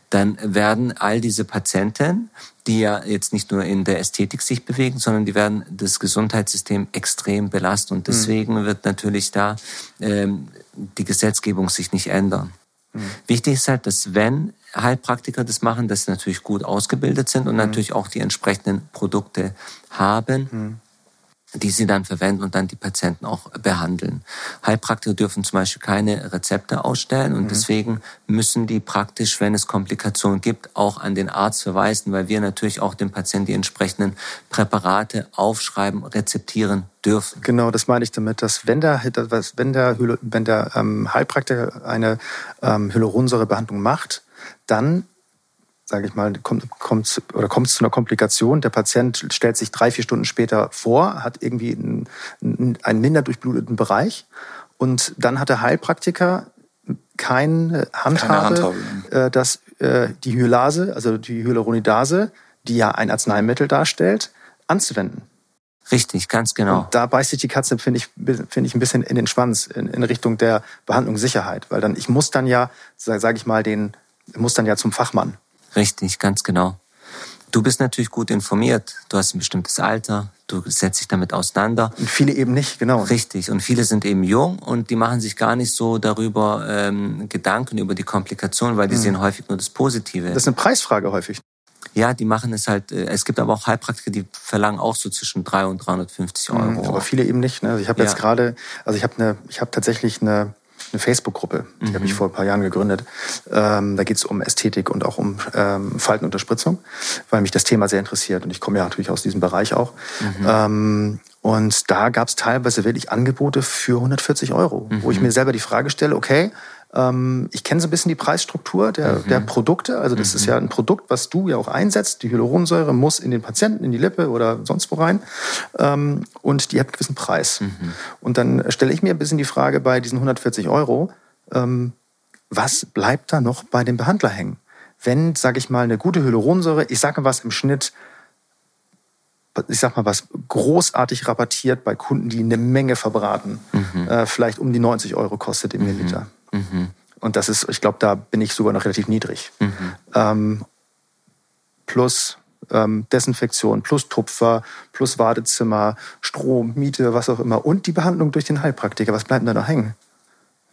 dann werden all diese Patienten, die ja jetzt nicht nur in der Ästhetik sich bewegen, sondern die werden das Gesundheitssystem extrem belasten. Und deswegen mhm. wird natürlich da ähm, die Gesetzgebung sich nicht ändern. Mhm. Wichtig ist halt, dass wenn Heilpraktiker das machen, dass sie natürlich gut ausgebildet sind und mhm. natürlich auch die entsprechenden Produkte haben mhm die sie dann verwenden und dann die Patienten auch behandeln. Heilpraktiker dürfen zum Beispiel keine Rezepte ausstellen und mhm. deswegen müssen die praktisch, wenn es Komplikationen gibt, auch an den Arzt verweisen, weil wir natürlich auch dem Patienten die entsprechenden Präparate aufschreiben, rezeptieren dürfen. Genau, das meine ich damit, dass wenn der, wenn der, wenn der ähm, Heilpraktiker eine ähm, Hyaluronsäurebehandlung macht, dann sage ich mal, kommt, kommt, oder kommt es zu einer Komplikation. Der Patient stellt sich drei, vier Stunden später vor, hat irgendwie einen, einen minder durchbluteten Bereich und dann hat der Heilpraktiker kein Handhabe, keine Handhabe. Äh, dass äh, die Hyalase, also die Hyaluronidase, die ja ein Arzneimittel darstellt, anzuwenden. Richtig, ganz genau. Und da beißt sich die Katze, finde ich, finde ich ein bisschen in den Schwanz in, in, Richtung der Behandlungssicherheit, weil dann ich muss dann ja, sage ich mal, den muss dann ja zum Fachmann. Richtig, ganz genau. Du bist natürlich gut informiert, du hast ein bestimmtes Alter, du setzt dich damit auseinander. Und viele eben nicht, genau. Richtig, und viele sind eben jung und die machen sich gar nicht so darüber ähm, Gedanken über die Komplikationen, weil die mhm. sehen häufig nur das Positive. Das ist eine Preisfrage häufig. Ja, die machen es halt, äh, es gibt aber auch Heilpraktiker, die verlangen auch so zwischen 3 und 350 Euro. Mhm, aber viele eben nicht. Ne? Also ich habe jetzt ja. gerade, also ich habe eine, ich habe tatsächlich eine eine Facebook-Gruppe, die mhm. habe ich vor ein paar Jahren gegründet. Ähm, da geht es um Ästhetik und auch um ähm, Faltenunterspritzung, weil mich das Thema sehr interessiert. Und ich komme ja natürlich aus diesem Bereich auch. Mhm. Ähm, und da gab es teilweise wirklich Angebote für 140 Euro, mhm. wo ich mhm. mir selber die Frage stelle, okay, ich kenne so ein bisschen die Preisstruktur der, mhm. der Produkte. Also das mhm. ist ja ein Produkt, was du ja auch einsetzt. Die Hyaluronsäure muss in den Patienten, in die Lippe oder sonst wo rein. Ähm, und die hat einen gewissen Preis. Mhm. Und dann stelle ich mir ein bisschen die Frage bei diesen 140 Euro, ähm, was bleibt da noch bei dem Behandler hängen? Wenn, sage ich mal, eine gute Hyaluronsäure, ich sage was im Schnitt ich sag mal was, großartig rabattiert bei Kunden, die eine Menge verbraten. Mhm. Äh, vielleicht um die 90 Euro kostet im Milliliter. Mhm. Und das ist, ich glaube, da bin ich sogar noch relativ niedrig. Mhm. Ähm, plus ähm, Desinfektion, plus Tupfer, plus Wartezimmer, Strom, Miete, was auch immer. Und die Behandlung durch den Heilpraktiker. Was bleibt denn da noch hängen?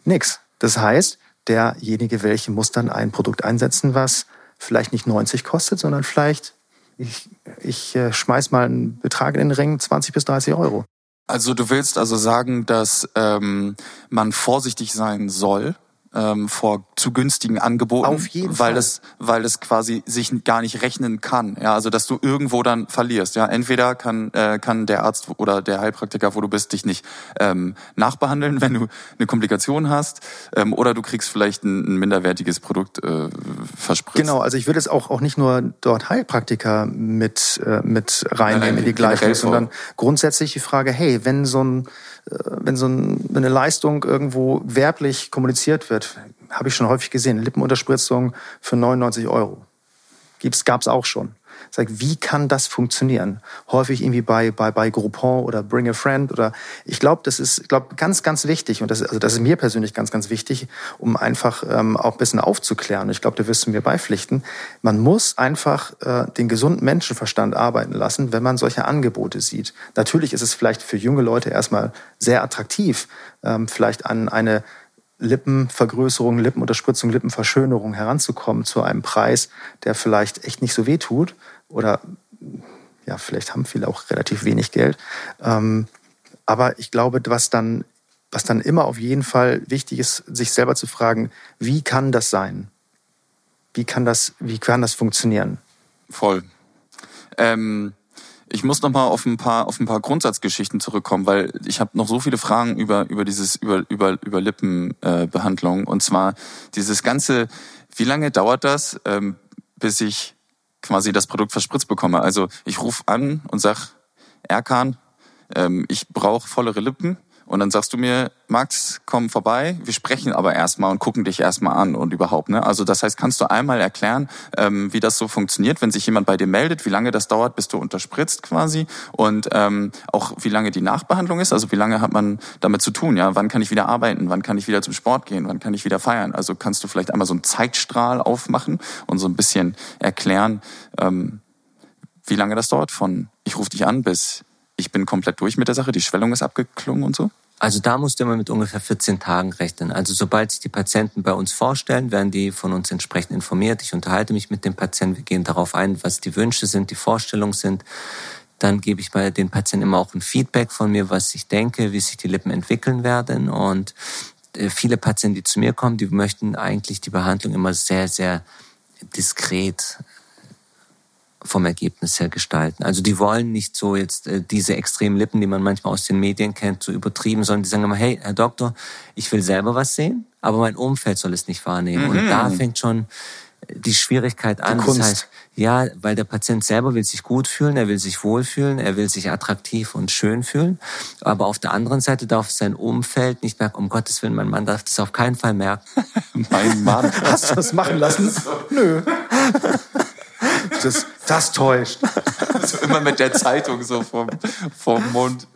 Nix. Das heißt, derjenige, welche muss dann ein Produkt einsetzen, was vielleicht nicht 90 kostet, sondern vielleicht, ich, ich äh, schmeiß mal einen Betrag in den Ring, 20 bis 30 Euro. Also du willst also sagen, dass ähm, man vorsichtig sein soll ähm, vor zu günstigen Angeboten, Auf jeden weil Fall. das, weil das quasi sich gar nicht rechnen kann. Ja, also dass du irgendwo dann verlierst. Ja, entweder kann äh, kann der Arzt oder der Heilpraktiker, wo du bist, dich nicht ähm, nachbehandeln, wenn du eine Komplikation hast, ähm, oder du kriegst vielleicht ein, ein minderwertiges Produkt äh, verspritzt. Genau, also ich würde es auch auch nicht nur dort Heilpraktiker mit äh, mit reinnehmen in die Gleichung, sondern grundsätzlich die Frage: Hey, wenn so ein wenn so ein, eine Leistung irgendwo werblich kommuniziert wird, habe ich schon häufig gesehen, Lippenunterspritzung für 99 Euro. Gab es auch schon. Sag, wie kann das funktionieren? Häufig irgendwie bei, bei, bei Groupon oder Bring a Friend oder ich glaube, das ist, glaube ganz, ganz wichtig und das, also das ist mir persönlich ganz, ganz wichtig, um einfach ähm, auch ein bisschen aufzuklären. Ich glaube, da wirst du mir beipflichten. Man muss einfach äh, den gesunden Menschenverstand arbeiten lassen, wenn man solche Angebote sieht. Natürlich ist es vielleicht für junge Leute erstmal sehr attraktiv, ähm, vielleicht an eine Lippenvergrößerung, Lippenunterspritzung, Lippenverschönerung heranzukommen zu einem Preis, der vielleicht echt nicht so weh tut oder ja, vielleicht haben viele auch relativ wenig Geld. Ähm, aber ich glaube, was dann, was dann immer auf jeden Fall wichtig ist, sich selber zu fragen, wie kann das sein? Wie kann das, wie kann das funktionieren? Voll. Ähm, ich muss noch mal auf ein paar auf ein paar Grundsatzgeschichten zurückkommen, weil ich habe noch so viele Fragen über über dieses über über über Lippenbehandlung äh, und zwar dieses ganze wie lange dauert das ähm, bis ich quasi das Produkt verspritzt bekomme? Also ich rufe an und sag Erkan, ähm, ich brauche vollere Lippen und dann sagst du mir, Max, komm vorbei, wir sprechen aber erstmal und gucken dich erstmal an und überhaupt. Ne? Also das heißt, kannst du einmal erklären, ähm, wie das so funktioniert, wenn sich jemand bei dir meldet, wie lange das dauert, bis du unterspritzt quasi und ähm, auch wie lange die Nachbehandlung ist, also wie lange hat man damit zu tun, ja? Wann kann ich wieder arbeiten, wann kann ich wieder zum Sport gehen, wann kann ich wieder feiern? Also kannst du vielleicht einmal so einen Zeitstrahl aufmachen und so ein bisschen erklären, ähm, wie lange das dauert von ich rufe dich an bis ich bin komplett durch mit der Sache, die Schwellung ist abgeklungen und so? Also da musst du immer mit ungefähr 14 Tagen rechnen. Also sobald sich die Patienten bei uns vorstellen, werden die von uns entsprechend informiert. Ich unterhalte mich mit dem Patienten, wir gehen darauf ein, was die Wünsche sind, die Vorstellungen sind. Dann gebe ich bei den Patienten immer auch ein Feedback von mir, was ich denke, wie sich die Lippen entwickeln werden. Und äh, viele Patienten, die zu mir kommen, die möchten eigentlich die Behandlung immer sehr, sehr diskret vom Ergebnis her gestalten. Also die wollen nicht so jetzt äh, diese extremen Lippen, die man manchmal aus den Medien kennt, so übertrieben, sondern die sagen immer, hey, Herr Doktor, ich will selber was sehen, aber mein Umfeld soll es nicht wahrnehmen. Mhm. Und da fängt schon die Schwierigkeit an. Die Kunst. Das heißt, ja, weil der Patient selber will sich gut fühlen, er will sich wohlfühlen, er will sich attraktiv und schön fühlen. Aber auf der anderen Seite darf sein Umfeld nicht merken, um Gottes Willen, mein Mann darf das auf keinen Fall merken. mein Mann. Hast du das machen lassen? Nö. Das, das täuscht. So immer mit der Zeitung so vom, vom Mund.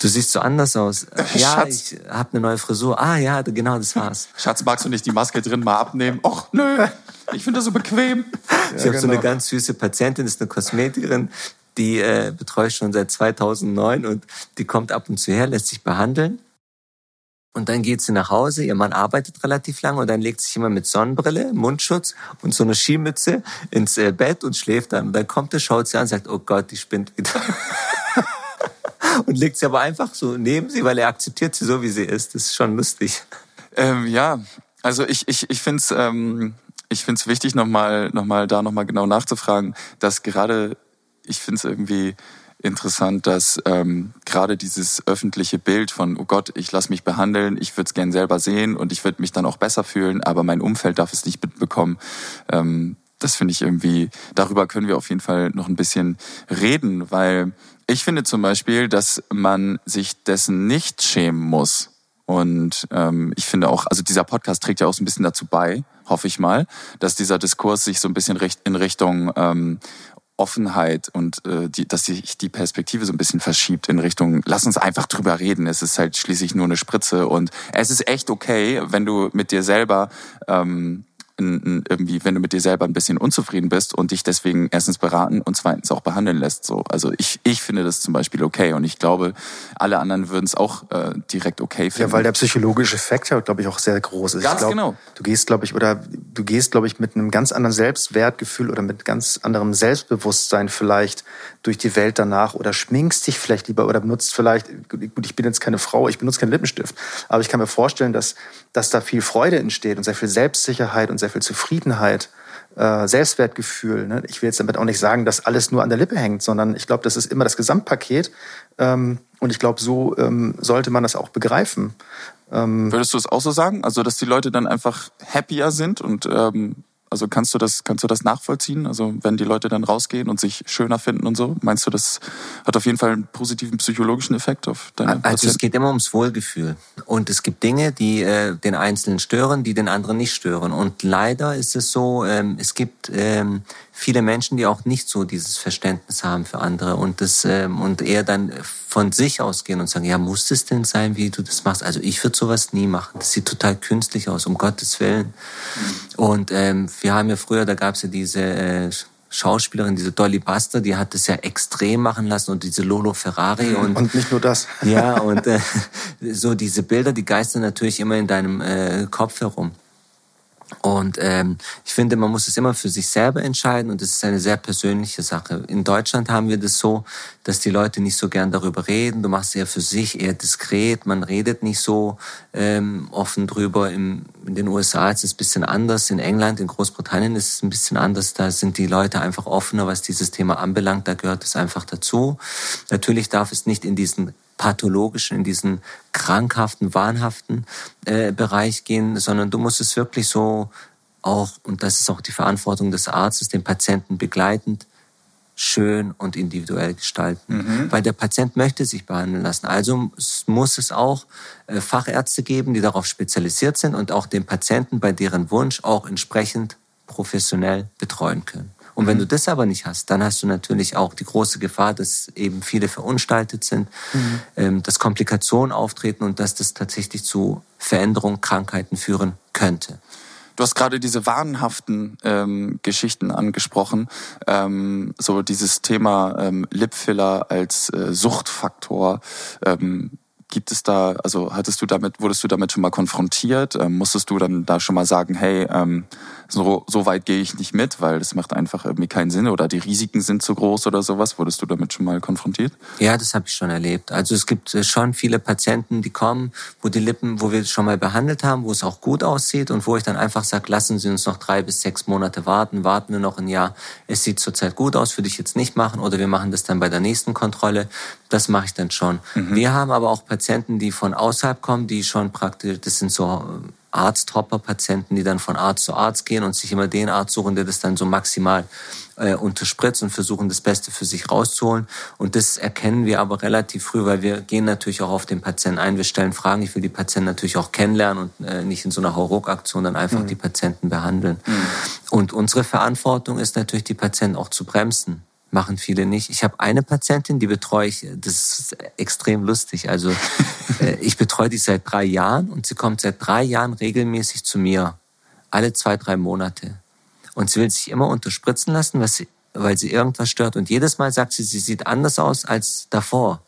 Du siehst so anders aus. Ja, Schatz. ich habe eine neue Frisur. Ah ja, genau, das war's. Schatz, magst du nicht die Maske drin mal abnehmen? Och, nö. Ich finde das so bequem. ich habe so eine genau. ganz süße Patientin, das ist eine Kosmetikerin, die äh, betreue ich schon seit 2009 und die kommt ab und zu her, lässt sich behandeln. Und dann geht sie nach Hause, ihr Mann arbeitet relativ lange und dann legt sich immer mit Sonnenbrille, Mundschutz und so eine Skimütze ins äh, Bett und schläft dann. Und dann kommt er, schaut sie an und sagt, oh Gott, die spinnt wieder. und legt sie aber einfach so neben sie, weil er akzeptiert sie so, wie sie ist. Das ist schon lustig. Ähm, ja, also ich, ich, ich finde es ähm, ich find's wichtig, nochmal noch mal da nochmal genau nachzufragen, dass gerade, ich finde es irgendwie interessant, dass ähm, gerade dieses öffentliche Bild von, oh Gott, ich lasse mich behandeln, ich würde es gern selber sehen und ich würde mich dann auch besser fühlen, aber mein Umfeld darf es nicht mitbekommen. Ähm, das finde ich irgendwie, darüber können wir auf jeden Fall noch ein bisschen reden, weil ich finde zum Beispiel, dass man sich dessen nicht schämen muss. Und ähm, ich finde auch, also dieser Podcast trägt ja auch so ein bisschen dazu bei, hoffe ich mal, dass dieser Diskurs sich so ein bisschen in Richtung ähm, Offenheit und äh, die, dass sich die Perspektive so ein bisschen verschiebt in Richtung, lass uns einfach drüber reden. Es ist halt schließlich nur eine Spritze und es ist echt okay, wenn du mit dir selber ähm, irgendwie, wenn du mit dir selber ein bisschen unzufrieden bist und dich deswegen erstens beraten und zweitens auch behandeln lässt. So, also ich ich finde das zum Beispiel okay und ich glaube, alle anderen würden es auch äh, direkt okay finden. Ja, weil der psychologische Effekt ja, glaube ich, auch sehr groß ist. Ganz ich glaub, genau. Du gehst, glaube ich, oder du gehst, glaube ich, mit einem ganz anderen Selbstwertgefühl oder mit ganz anderem Selbstbewusstsein vielleicht durch die Welt danach oder schminkst dich vielleicht lieber oder benutzt vielleicht, gut, ich bin jetzt keine Frau, ich benutze keinen Lippenstift, aber ich kann mir vorstellen, dass, dass da viel Freude entsteht und sehr viel Selbstsicherheit und sehr viel Zufriedenheit äh, Selbstwertgefühl. Ne? Ich will jetzt damit auch nicht sagen, dass alles nur an der Lippe hängt, sondern ich glaube, das ist immer das Gesamtpaket. Ähm, und ich glaube, so ähm, sollte man das auch begreifen. Ähm, Würdest du es auch so sagen? Also, dass die Leute dann einfach happier sind und ähm, also kannst du das, kannst du das nachvollziehen? Also wenn die Leute dann rausgehen und sich schöner finden und so, meinst du, das hat auf jeden Fall einen positiven psychologischen Effekt auf deine Also es Patienten? geht immer ums Wohlgefühl. Und es gibt Dinge, die äh, den Einzelnen stören, die den anderen nicht stören. Und leider ist es so, ähm, es gibt ähm, viele Menschen, die auch nicht so dieses Verständnis haben für andere und das ähm, und eher dann von sich ausgehen und sagen, ja, muss es denn sein, wie du das machst? Also ich würde sowas nie machen. Das sieht total künstlich aus, um Gottes Willen. Und ähm, wir haben ja früher, da gab es ja diese äh, Schauspielerin, diese Dolly Buster, die hat das ja extrem machen lassen und diese Lolo Ferrari und und nicht nur das. ja, und äh, so diese Bilder, die geistern natürlich immer in deinem äh, Kopf herum. Und ähm, ich finde, man muss es immer für sich selber entscheiden und es ist eine sehr persönliche Sache. In Deutschland haben wir das so, dass die Leute nicht so gern darüber reden. Du machst eher für sich, eher diskret. Man redet nicht so ähm, offen drüber. Im, in den USA ist es ein bisschen anders. In England, in Großbritannien ist es ein bisschen anders. Da sind die Leute einfach offener, was dieses Thema anbelangt. Da gehört es einfach dazu. Natürlich darf es nicht in diesen pathologischen, in diesen krankhaften, wahnhaften äh, Bereich gehen, sondern du musst es wirklich so auch, und das ist auch die Verantwortung des Arztes, den Patienten begleitend schön und individuell gestalten. Mhm. Weil der Patient möchte sich behandeln lassen. Also muss es auch äh, Fachärzte geben, die darauf spezialisiert sind und auch den Patienten bei deren Wunsch auch entsprechend professionell betreuen können. Und wenn mhm. du das aber nicht hast, dann hast du natürlich auch die große Gefahr, dass eben viele verunstaltet sind, mhm. ähm, dass Komplikationen auftreten und dass das tatsächlich zu Veränderungen, Krankheiten führen könnte. Du hast gerade diese wahnhaften ähm, Geschichten angesprochen, ähm, so dieses Thema ähm, Lipfiller als äh, Suchtfaktor. Ähm, gibt es da, also hattest du damit, wurdest du damit schon mal konfrontiert? Ähm, musstest du dann da schon mal sagen, hey, ähm, so, so weit gehe ich nicht mit, weil das macht einfach irgendwie keinen Sinn oder die Risiken sind zu groß oder sowas. Wurdest du damit schon mal konfrontiert? Ja, das habe ich schon erlebt. Also es gibt äh, schon viele Patienten, die kommen, wo die Lippen, wo wir schon mal behandelt haben, wo es auch gut aussieht und wo ich dann einfach sage, lassen Sie uns noch drei bis sechs Monate warten, warten wir noch ein Jahr. Es sieht zurzeit gut aus, würde ich jetzt nicht machen oder wir machen das dann bei der nächsten Kontrolle. Das mache ich dann schon. Mhm. Wir haben aber auch Patienten, die von außerhalb kommen, die schon praktisch, das sind so Arzthopper-Patienten, die dann von Arzt zu Arzt gehen und sich immer den Arzt suchen, der das dann so maximal äh, unterspritzt und versuchen, das Beste für sich rauszuholen. Und das erkennen wir aber relativ früh, weil wir gehen natürlich auch auf den Patienten ein. Wir stellen Fragen. Ich will die Patienten natürlich auch kennenlernen und äh, nicht in so einer Hauruck-Aktion dann einfach mhm. die Patienten behandeln. Mhm. Und unsere Verantwortung ist natürlich, die Patienten auch zu bremsen machen viele nicht. Ich habe eine Patientin, die betreue ich, das ist extrem lustig. Also äh, ich betreue die seit drei Jahren und sie kommt seit drei Jahren regelmäßig zu mir, alle zwei, drei Monate. Und sie will sich immer unterspritzen lassen, was sie, weil sie irgendwas stört. Und jedes Mal sagt sie, sie sieht anders aus als davor.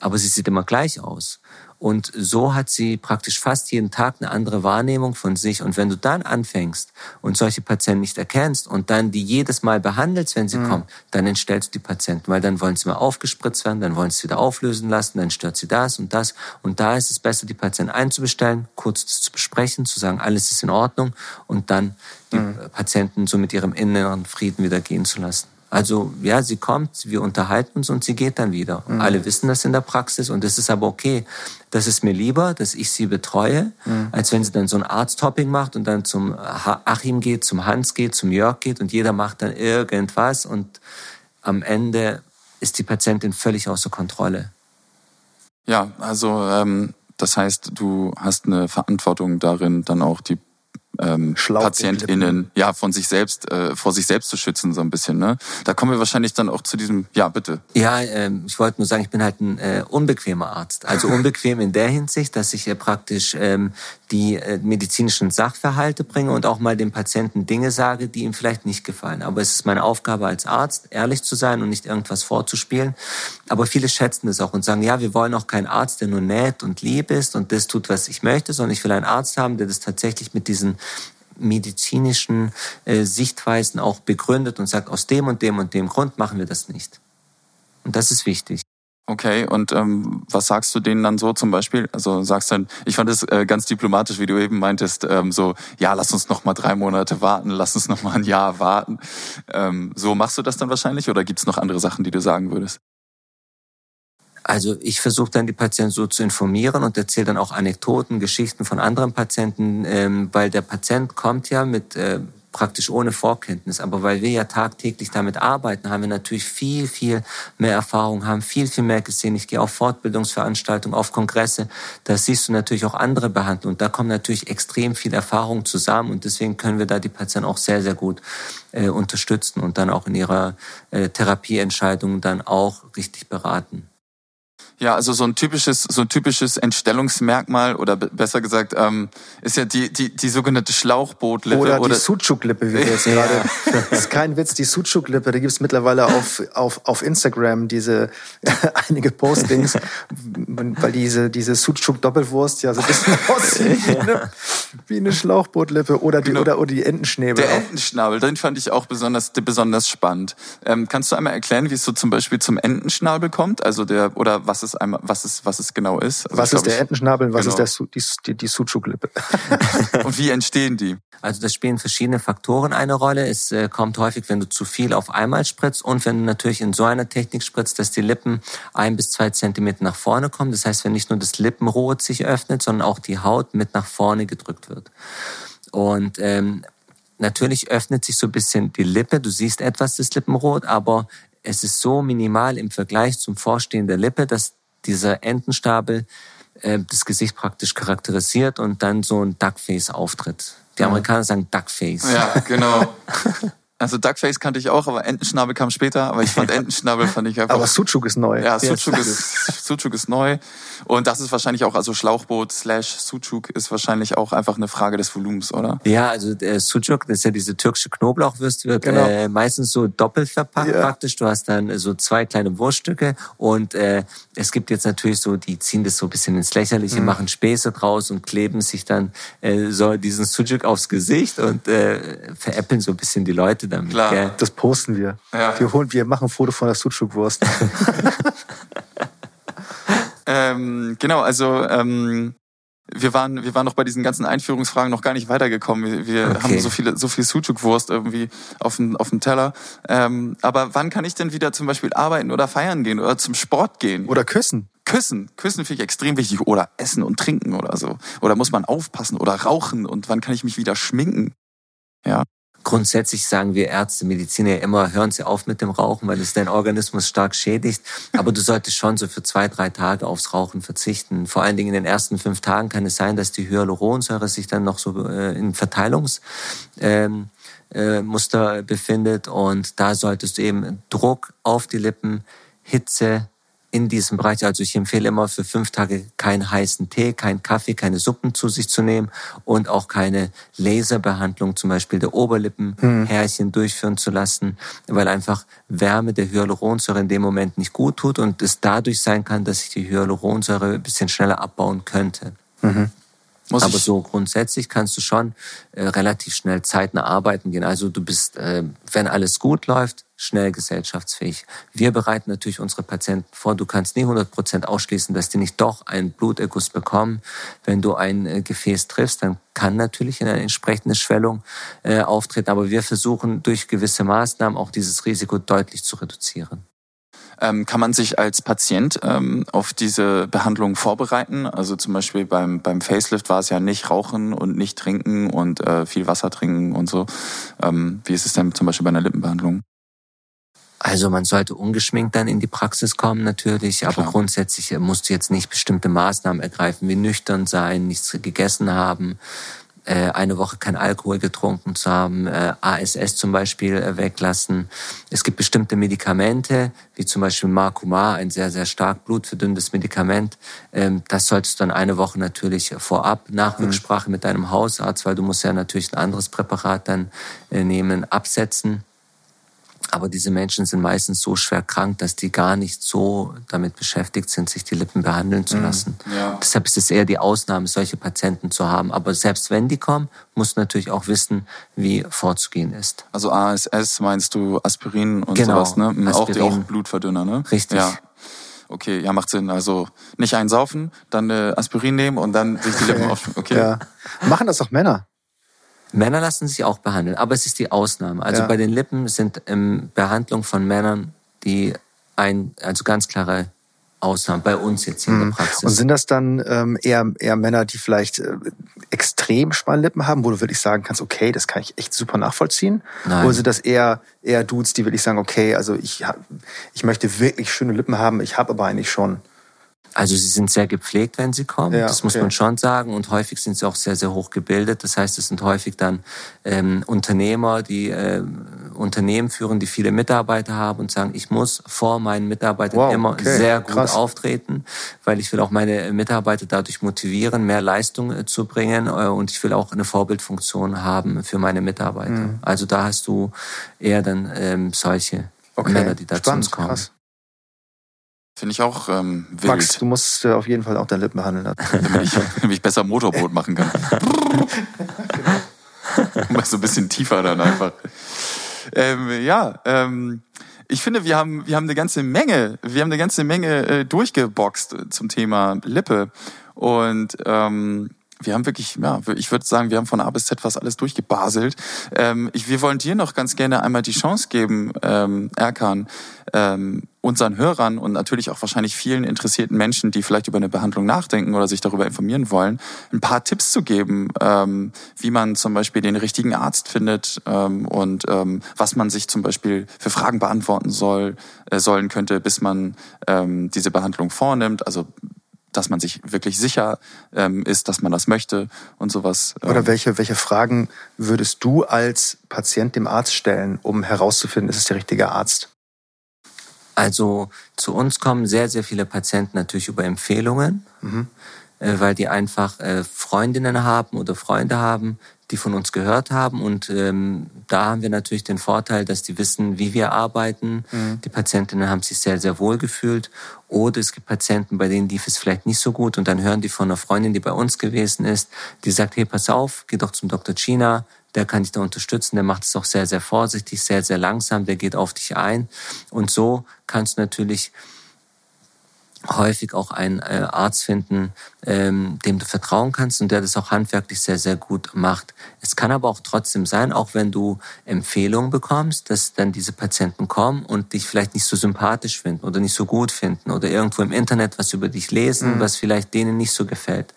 Aber sie sieht immer gleich aus. Und so hat sie praktisch fast jeden Tag eine andere Wahrnehmung von sich. Und wenn du dann anfängst und solche Patienten nicht erkennst und dann die jedes Mal behandelst, wenn sie mhm. kommen, dann entstellst du die Patienten, weil dann wollen sie mal aufgespritzt werden, dann wollen sie wieder auflösen lassen, dann stört sie das und das. Und da ist es besser, die Patienten einzubestellen, kurz zu besprechen, zu sagen, alles ist in Ordnung und dann die mhm. Patienten so mit ihrem inneren Frieden wieder gehen zu lassen. Also ja, sie kommt, wir unterhalten uns und sie geht dann wieder. Mhm. Alle wissen das in der Praxis und das ist aber okay. Das ist mir lieber, dass ich sie betreue, mhm. als wenn sie dann so ein Arzthopping macht und dann zum Achim geht, zum Hans geht, zum Jörg geht und jeder macht dann irgendwas und am Ende ist die Patientin völlig außer Kontrolle. Ja, also ähm, das heißt, du hast eine Verantwortung darin, dann auch die ähm, PatientInnen ja von sich selbst äh, vor sich selbst zu schützen so ein bisschen. Ne? Da kommen wir wahrscheinlich dann auch zu diesem. Ja, bitte. Ja, ähm, ich wollte nur sagen, ich bin halt ein äh, unbequemer Arzt. Also unbequem in der Hinsicht, dass ich ja praktisch ähm, die äh, medizinischen Sachverhalte bringe und auch mal dem Patienten Dinge sage, die ihm vielleicht nicht gefallen. Aber es ist meine Aufgabe als Arzt, ehrlich zu sein und nicht irgendwas vorzuspielen. Aber viele schätzen das auch und sagen, ja, wir wollen auch keinen Arzt, der nur nett und lieb ist und das tut, was ich möchte, sondern ich will einen Arzt haben, der das tatsächlich mit diesen medizinischen äh, Sichtweisen auch begründet und sagt, aus dem und dem und dem Grund machen wir das nicht. Und das ist wichtig. Okay, und ähm, was sagst du denen dann so zum Beispiel? Also sagst dann, ich fand es äh, ganz diplomatisch, wie du eben meintest, ähm, so, ja, lass uns noch mal drei Monate warten, lass uns noch mal ein Jahr warten. Ähm, so machst du das dann wahrscheinlich oder gibt's noch andere Sachen, die du sagen würdest? Also ich versuche dann die Patienten so zu informieren und erzähle dann auch Anekdoten, Geschichten von anderen Patienten, ähm, weil der Patient kommt ja mit äh, praktisch ohne Vorkenntnis. Aber weil wir ja tagtäglich damit arbeiten, haben wir natürlich viel, viel mehr Erfahrung, haben viel, viel mehr gesehen. Ich gehe auf Fortbildungsveranstaltungen, auf Kongresse. Da siehst du natürlich auch andere behandeln. Und da kommen natürlich extrem viel Erfahrung zusammen. Und deswegen können wir da die Patienten auch sehr, sehr gut äh, unterstützen und dann auch in ihrer äh, Therapieentscheidung dann auch richtig beraten. Ja, also so ein typisches, so ein typisches Entstellungsmerkmal oder besser gesagt ähm, ist ja die die die sogenannte Schlauchbootlippe oder, oder die Sucuk-Lippe, wie wir jetzt gerade. Das ist kein Witz, die Sucuk-Lippe. Da gibt's mittlerweile auf auf auf Instagram diese einige Postings, weil diese diese Sucuk-Doppelwurst ja so ein bisschen aussieht wie eine, wie eine Schlauchbootlippe oder die genau. oder, oder die Entenschnäbel. Der Entenschnabel, den fand ich auch besonders besonders spannend. Ähm, kannst du einmal erklären, wie es so zum Beispiel zum Entenschnabel kommt? Also der oder was es einmal, was es, was es genau ist. Also was ist der Entenschnabel, was genau. ist der, die, die, die Sucuk-Lippe? und wie entstehen die? Also da spielen verschiedene Faktoren eine Rolle. Es äh, kommt häufig, wenn du zu viel auf einmal spritzt und wenn du natürlich in so einer Technik spritzt, dass die Lippen ein bis zwei Zentimeter nach vorne kommen. Das heißt, wenn nicht nur das Lippenrot sich öffnet, sondern auch die Haut mit nach vorne gedrückt wird. Und ähm, natürlich öffnet sich so ein bisschen die Lippe. Du siehst etwas das Lippenrot, aber es ist so minimal im Vergleich zum Vorstehen der Lippe, dass dieser Entenstapel äh, das Gesicht praktisch charakterisiert und dann so ein Duckface auftritt. Die Amerikaner sagen Duckface. Ja, genau. Also Duckface kannte ich auch, aber Entenschnabel kam später. Aber ich fand Entenschnabel fand ich einfach. Aber Sucuk ist neu. Ja, Sucuk ist, Sucuk ist neu. Und das ist wahrscheinlich auch, also Schlauchboot slash Sucuk ist wahrscheinlich auch einfach eine Frage des Volumens, oder? Ja, also der Sucuk, das ist ja diese türkische Knoblauchwürste, wird genau. äh, meistens so doppelt verpackt ja. praktisch. Du hast dann so zwei kleine Wurststücke und äh, es gibt jetzt natürlich so, die ziehen das so ein bisschen ins Lächerliche, mhm. machen Späße draus und kleben sich dann äh, so diesen Sucuk aufs Gesicht und äh, veräppeln so ein bisschen die Leute damit. Klar. Gell? Das posten wir. Ja. Wir, holen, wir machen ein Foto von der Sucuk-Wurst. ähm, genau, also ähm, wir waren, wir waren noch bei diesen ganzen Einführungsfragen noch gar nicht weitergekommen. Wir, wir okay. haben so viele, so viel Sucuk-Wurst irgendwie auf dem, auf dem Teller. Ähm, aber wann kann ich denn wieder zum Beispiel arbeiten oder feiern gehen oder zum Sport gehen? Oder küssen. Küssen. Küssen finde ich extrem wichtig. Oder essen und trinken oder so. Oder muss man aufpassen oder rauchen und wann kann ich mich wieder schminken? Ja. Grundsätzlich sagen wir Ärzte, Mediziner immer, hören Sie auf mit dem Rauchen, weil es deinen Organismus stark schädigt. Aber du solltest schon so für zwei, drei Tage aufs Rauchen verzichten. Vor allen Dingen in den ersten fünf Tagen kann es sein, dass die Hyaluronsäure sich dann noch so äh, in Verteilungsmuster ähm, äh, befindet. Und da solltest du eben Druck auf die Lippen, Hitze, in diesem Bereich. Also ich empfehle immer für fünf Tage keinen heißen Tee, keinen Kaffee, keine Suppen zu sich zu nehmen und auch keine Laserbehandlung, zum Beispiel der Oberlippenhärchen hm. durchführen zu lassen, weil einfach Wärme der Hyaluronsäure in dem Moment nicht gut tut und es dadurch sein kann, dass sich die Hyaluronsäure ein bisschen schneller abbauen könnte. Mhm. Muss Aber so grundsätzlich kannst du schon äh, relativ schnell zeitnah arbeiten gehen. Also du bist, äh, wenn alles gut läuft, schnell gesellschaftsfähig. Wir bereiten natürlich unsere Patienten vor. Du kannst nie 100 Prozent ausschließen, dass die nicht doch einen Bluterguss bekommen. Wenn du ein äh, Gefäß triffst, dann kann natürlich eine entsprechende Schwellung äh, auftreten. Aber wir versuchen durch gewisse Maßnahmen auch dieses Risiko deutlich zu reduzieren. Ähm, kann man sich als Patient ähm, auf diese Behandlung vorbereiten? Also zum Beispiel beim, beim Facelift war es ja nicht rauchen und nicht trinken und äh, viel Wasser trinken und so. Ähm, wie ist es denn zum Beispiel bei einer Lippenbehandlung? Also man sollte ungeschminkt dann in die Praxis kommen natürlich, aber Klar. grundsätzlich musst du jetzt nicht bestimmte Maßnahmen ergreifen, wie nüchtern sein, nichts gegessen haben, äh, eine Woche kein Alkohol getrunken zu haben, äh, ASS zum Beispiel äh, weglassen. Es gibt bestimmte Medikamente, wie zum Beispiel Marcumar, ein sehr, sehr stark blutverdünnendes Medikament. Ähm, das solltest du dann eine Woche natürlich vorab nach mhm. Rücksprache mit deinem Hausarzt, weil du musst ja natürlich ein anderes Präparat dann nehmen, absetzen. Aber diese Menschen sind meistens so schwer krank, dass die gar nicht so damit beschäftigt sind, sich die Lippen behandeln zu mhm. lassen. Ja. Deshalb ist es eher die Ausnahme, solche Patienten zu haben. Aber selbst wenn die kommen, muss natürlich auch wissen, wie vorzugehen ist. Also ASS meinst du Aspirin und genau. sowas, ne? Aspirin. Auch, die, auch Blutverdünner, ne? Richtig. Ja. Okay, ja, macht Sinn. Also nicht einsaufen, dann äh, Aspirin nehmen und dann sich die Lippen auf. Okay. Ja. Machen das auch Männer? Männer lassen sich auch behandeln, aber es ist die Ausnahme. Also ja. bei den Lippen sind ähm, Behandlung von Männern die ein, also ganz klare Ausnahmen bei uns jetzt in der mhm. Praxis. Und sind das dann ähm, eher, eher Männer, die vielleicht äh, extrem schmale Lippen haben, wo du wirklich sagen kannst, okay, das kann ich echt super nachvollziehen? Nein. Oder sind das eher, eher Dudes, die wirklich sagen, okay, also ich, ich möchte wirklich schöne Lippen haben, ich habe aber eigentlich schon Also sie sind sehr gepflegt, wenn sie kommen, ja, das muss okay. man schon sagen. Und häufig sind sie auch sehr, sehr hoch gebildet. Das heißt, es sind häufig dann ähm, Unternehmer, die äh, Unternehmen führen, die viele Mitarbeiter haben und sagen, ich muss vor meinen Mitarbeitern wow, immer okay. sehr gut Krass. auftreten, weil ich will auch meine Mitarbeiter dadurch motivieren, mehr Leistung äh, zu bringen äh, und ich will auch eine Vorbildfunktion haben für meine Mitarbeiter. Mhm. Also da hast du eher dann ähm, solche okay. Männer, die da zu uns kommen. Krass. Finde ich auch ähm, wild. Max, du musst äh, auf jeden Fall auch deine Lippen behandeln. damit, ich, damit ich besser Motorboot machen kann. Mal so ein bisschen tiefer dann einfach. Ähm, ja, ähm, ich finde, wir haben, wir haben eine ganze Menge, wir haben eine ganze Menge äh, durchgeboxt zum Thema Lippe. Und ähm, wir haben wirklich, ja, ich würde sagen, wir haben von A bis Z fast alles durchgebaselt. Ähm, ich, wir wollen dir noch ganz gerne einmal die Chance geben, ähm, Erkan, ähm, unseren Hörern und natürlich auch wahrscheinlich vielen interessierten Menschen, die vielleicht über eine Behandlung nachdenken oder sich darüber informieren wollen, ein paar Tipps zu geben, ähm, wie man zum Beispiel den richtigen Arzt findet ähm, und ähm, was man sich zum Beispiel für Fragen beantworten soll, äh, sollen könnte, bis man ähm, diese Behandlung vornimmt. Also dass man sich wirklich sicher ähm, ist, dass man das möchte und sowas. Ähm. Oder welche, welche Fragen würdest du als Patient dem Arzt stellen, um herauszufinden, ist es der richtige Arzt? Also zu uns kommen sehr, sehr viele Patienten natürlich über Empfehlungen, mhm. äh, weil die einfach äh, Freundinnen haben oder Freunde haben, die von uns gehört haben. Und ähm, da haben wir natürlich den Vorteil, dass die wissen, wie wir arbeiten. Mhm. Die Patientinnen haben sich sehr, sehr wohl gefühlt. Oder es gibt Patienten, bei denen lief es vielleicht nicht so gut. Und dann hören die von einer Freundin, die bei uns gewesen ist, die sagt, hey, pass auf, geh doch zum Dr. China. Der kann dich da unterstützen. Der macht es auch sehr, sehr vorsichtig, sehr, sehr langsam. Der geht auf dich ein. Und so kannst du natürlich häufig auch einen äh, Arzt finden, ähm, dem du vertrauen kannst und der das auch handwerklich sehr, sehr gut macht. Es kann aber auch trotzdem sein, auch wenn du Empfehlungen bekommst, dass dann diese Patienten kommen und dich vielleicht nicht so sympathisch finden oder nicht so gut finden oder irgendwo im Internet was über dich lesen, mhm. was vielleicht denen nicht so gefällt.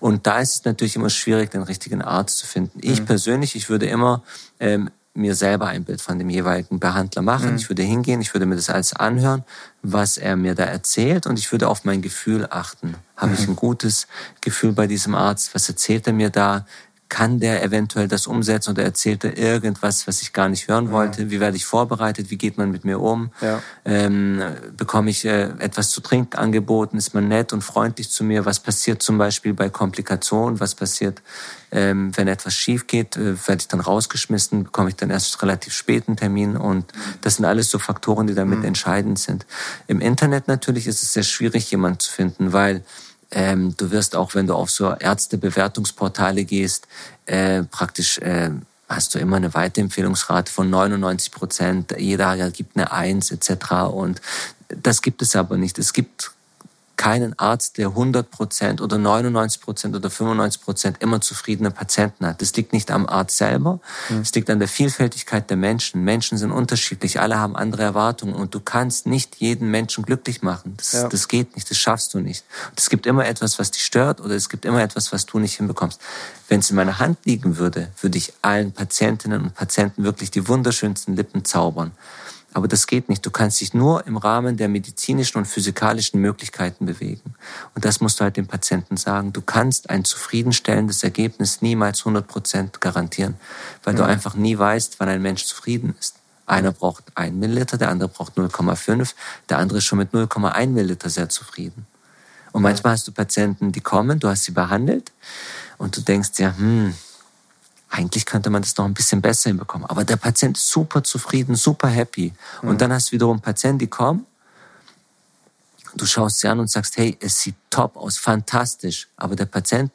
Und da ist es natürlich immer schwierig, den richtigen Arzt zu finden. Mhm. Ich persönlich, ich würde immer ähm, mir selber ein Bild von dem jeweiligen Behandler machen. Mhm. Ich würde hingehen, ich würde mir das alles anhören, was er mir da erzählt und ich würde auf mein Gefühl achten. Habe mhm. ich ein gutes Gefühl bei diesem Arzt? Was erzählt er mir da? Kann der eventuell das umsetzen oder erzählt er irgendwas, was ich gar nicht hören wollte? Ja. Wie werde ich vorbereitet? Wie geht man mit mir um? Ja. Ähm, bekomme ich äh, etwas zu trinken angeboten? Ist man nett und freundlich zu mir? Was passiert zum Beispiel bei Komplikationen? Was passiert, ähm, wenn etwas schief geht? Äh, werde ich dann rausgeschmissen? Bekomme ich dann erst relativ späten Termin? Und das sind alles so Faktoren, die damit mhm. entscheidend sind. Im Internet natürlich ist es sehr schwierig, jemanden zu finden, weil ähm, du wirst auch, wenn du auf so Ärztebewertungsportale gehst, äh, praktisch äh, hast du immer eine Weiterempfehlungsrate von 99 Prozent. Jeder gibt eine Eins etc. Und das gibt es aber nicht. Es gibt keinen Arzt, der 100 Prozent oder 99 Prozent oder 95 Prozent immer zufriedene Patienten hat. Das liegt nicht am Arzt selber, mhm. es liegt an der Vielfältigkeit der Menschen. Menschen sind unterschiedlich, alle haben andere Erwartungen und du kannst nicht jeden Menschen glücklich machen. Das, ja. das geht nicht, das schaffst du nicht. Und es gibt immer etwas, was dich stört oder es gibt immer etwas, was du nicht hinbekommst. Wenn es in meiner Hand liegen würde, würde ich allen Patientinnen und Patienten wirklich die wunderschönsten Lippen zaubern. Aber das geht nicht. Du kannst dich nur im Rahmen der medizinischen und physikalischen Möglichkeiten bewegen. Und das musst du halt dem Patienten sagen. Du kannst ein zufriedenstellendes Ergebnis niemals 100 Prozent garantieren, weil ja. du einfach nie weißt, wann ein Mensch zufrieden ist. Einer braucht ein Milliliter, der andere braucht 0,5, der andere ist schon mit 0,1 Milliliter sehr zufrieden. Und manchmal hast du Patienten, die kommen, du hast sie behandelt und du denkst ja, hm, eigentlich könnte man das noch ein bisschen besser hinbekommen. Aber der Patient ist super zufrieden, super happy. Mhm. Und dann hast du wiederum Patienten, die kommen, du schaust sie an und sagst, hey, es sieht top aus, fantastisch. Aber der Patient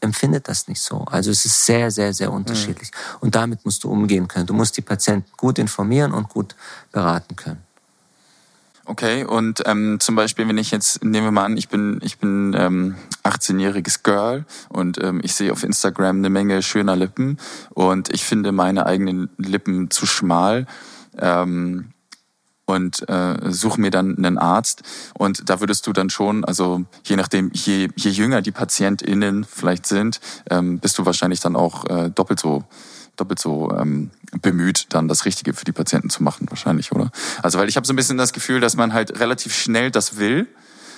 empfindet das nicht so. Also es ist sehr, sehr, sehr unterschiedlich. Mhm. Und damit musst du umgehen können. Du musst die Patienten gut informieren und gut beraten können. Okay, und ähm, zum Beispiel, wenn ich jetzt, nehmen wir mal an, ich bin, ich bin ähm, 18-jähriges Girl und ähm, ich sehe auf Instagram eine Menge schöner Lippen und ich finde meine eigenen Lippen zu schmal. Ähm, und äh, suche mir dann einen Arzt. Und da würdest du dann schon, also je nachdem, je, je jünger die PatientInnen vielleicht sind, ähm, bist du wahrscheinlich dann auch äh, doppelt so doppelt so ähm, bemüht, dann das Richtige für die Patienten zu machen, wahrscheinlich, oder? Also weil ich habe so ein bisschen das Gefühl, dass man halt relativ schnell das will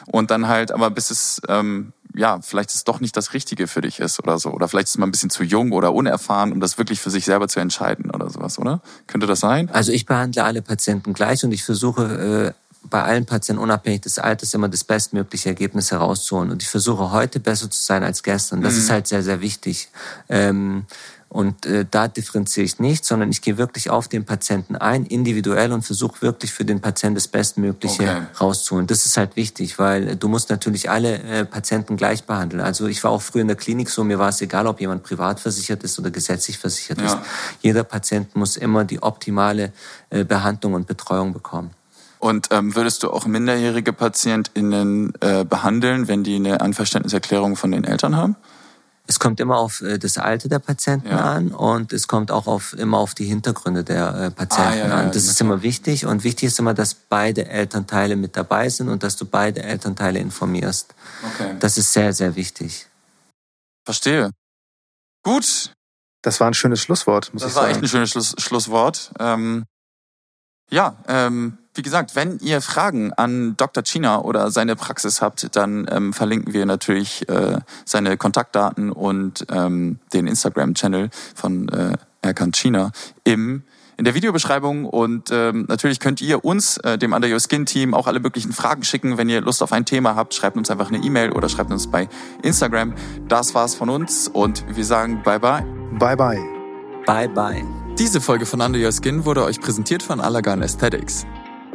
und dann halt, aber bis es ähm, ja, vielleicht ist es doch nicht das Richtige für dich ist oder so. Oder vielleicht ist man ein bisschen zu jung oder unerfahren, um das wirklich für sich selber zu entscheiden oder sowas, oder? Könnte das sein? Also ich behandle alle Patienten gleich und ich versuche äh, bei allen Patienten unabhängig des Alters immer das bestmögliche Ergebnis herauszuholen. Und ich versuche heute besser zu sein als gestern. Das mhm. ist halt sehr, sehr wichtig. Ähm, und äh, da differenziere ich nicht, sondern ich gehe wirklich auf den Patienten ein, individuell und versuche wirklich für den Patienten das Bestmögliche okay. rauszuholen. Das ist halt wichtig, weil du musst natürlich alle äh, Patienten gleich behandeln. Also ich war auch früher in der Klinik so, mir war es egal, ob jemand privat versichert ist oder gesetzlich versichert ja. ist. Jeder Patient muss immer die optimale äh, Behandlung und Betreuung bekommen. Und ähm, würdest du auch minderjährige PatientInnen äh, behandeln, wenn die eine Anverständniserklärung von den Eltern haben? Es kommt immer auf äh, das Alter der Patienten ja. an und es kommt auch auf, immer auf die Hintergründe der äh, Patienten ah, ja, an. Das ist immer wichtig und wichtig ist immer, dass beide Elternteile mit dabei sind und dass du beide Elternteile informierst. Okay. Das ist sehr, sehr wichtig. Verstehe. Gut. Das war ein schönes Schlusswort, muss das ich sagen. Das war echt ein schönes Schluss, Schlusswort. Ähm, ja, ähm, wie gesagt, wenn ihr Fragen an Dr. China oder seine Praxis habt, dann ähm, verlinken wir natürlich äh, seine Kontaktdaten und ähm, den Instagram-Channel von äh, Erkan China im in der Videobeschreibung und ähm, natürlich könnt ihr uns, äh, dem Under Your Skin Team, auch alle möglichen Fragen schicken. Wenn ihr Lust auf ein Thema habt, schreibt uns einfach eine E-Mail oder schreibt uns bei Instagram. Das war's von uns und wir sagen bye bye. Bye bye. Bye bye. Diese Folge von Under Your Skin wurde euch präsentiert von Allergan Aesthetics.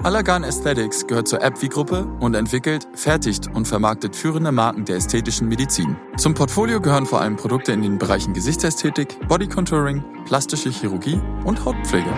Allergan Aesthetics gehört zur AbbVie-Gruppe und entwickelt, fertigt und vermarktet führende Marken der ästhetischen Medizin. Zum Portfolio gehören vor allem Produkte in den Bereichen Gesichtsästhetik, Body Contouring, plastische Chirurgie und Hautpflege.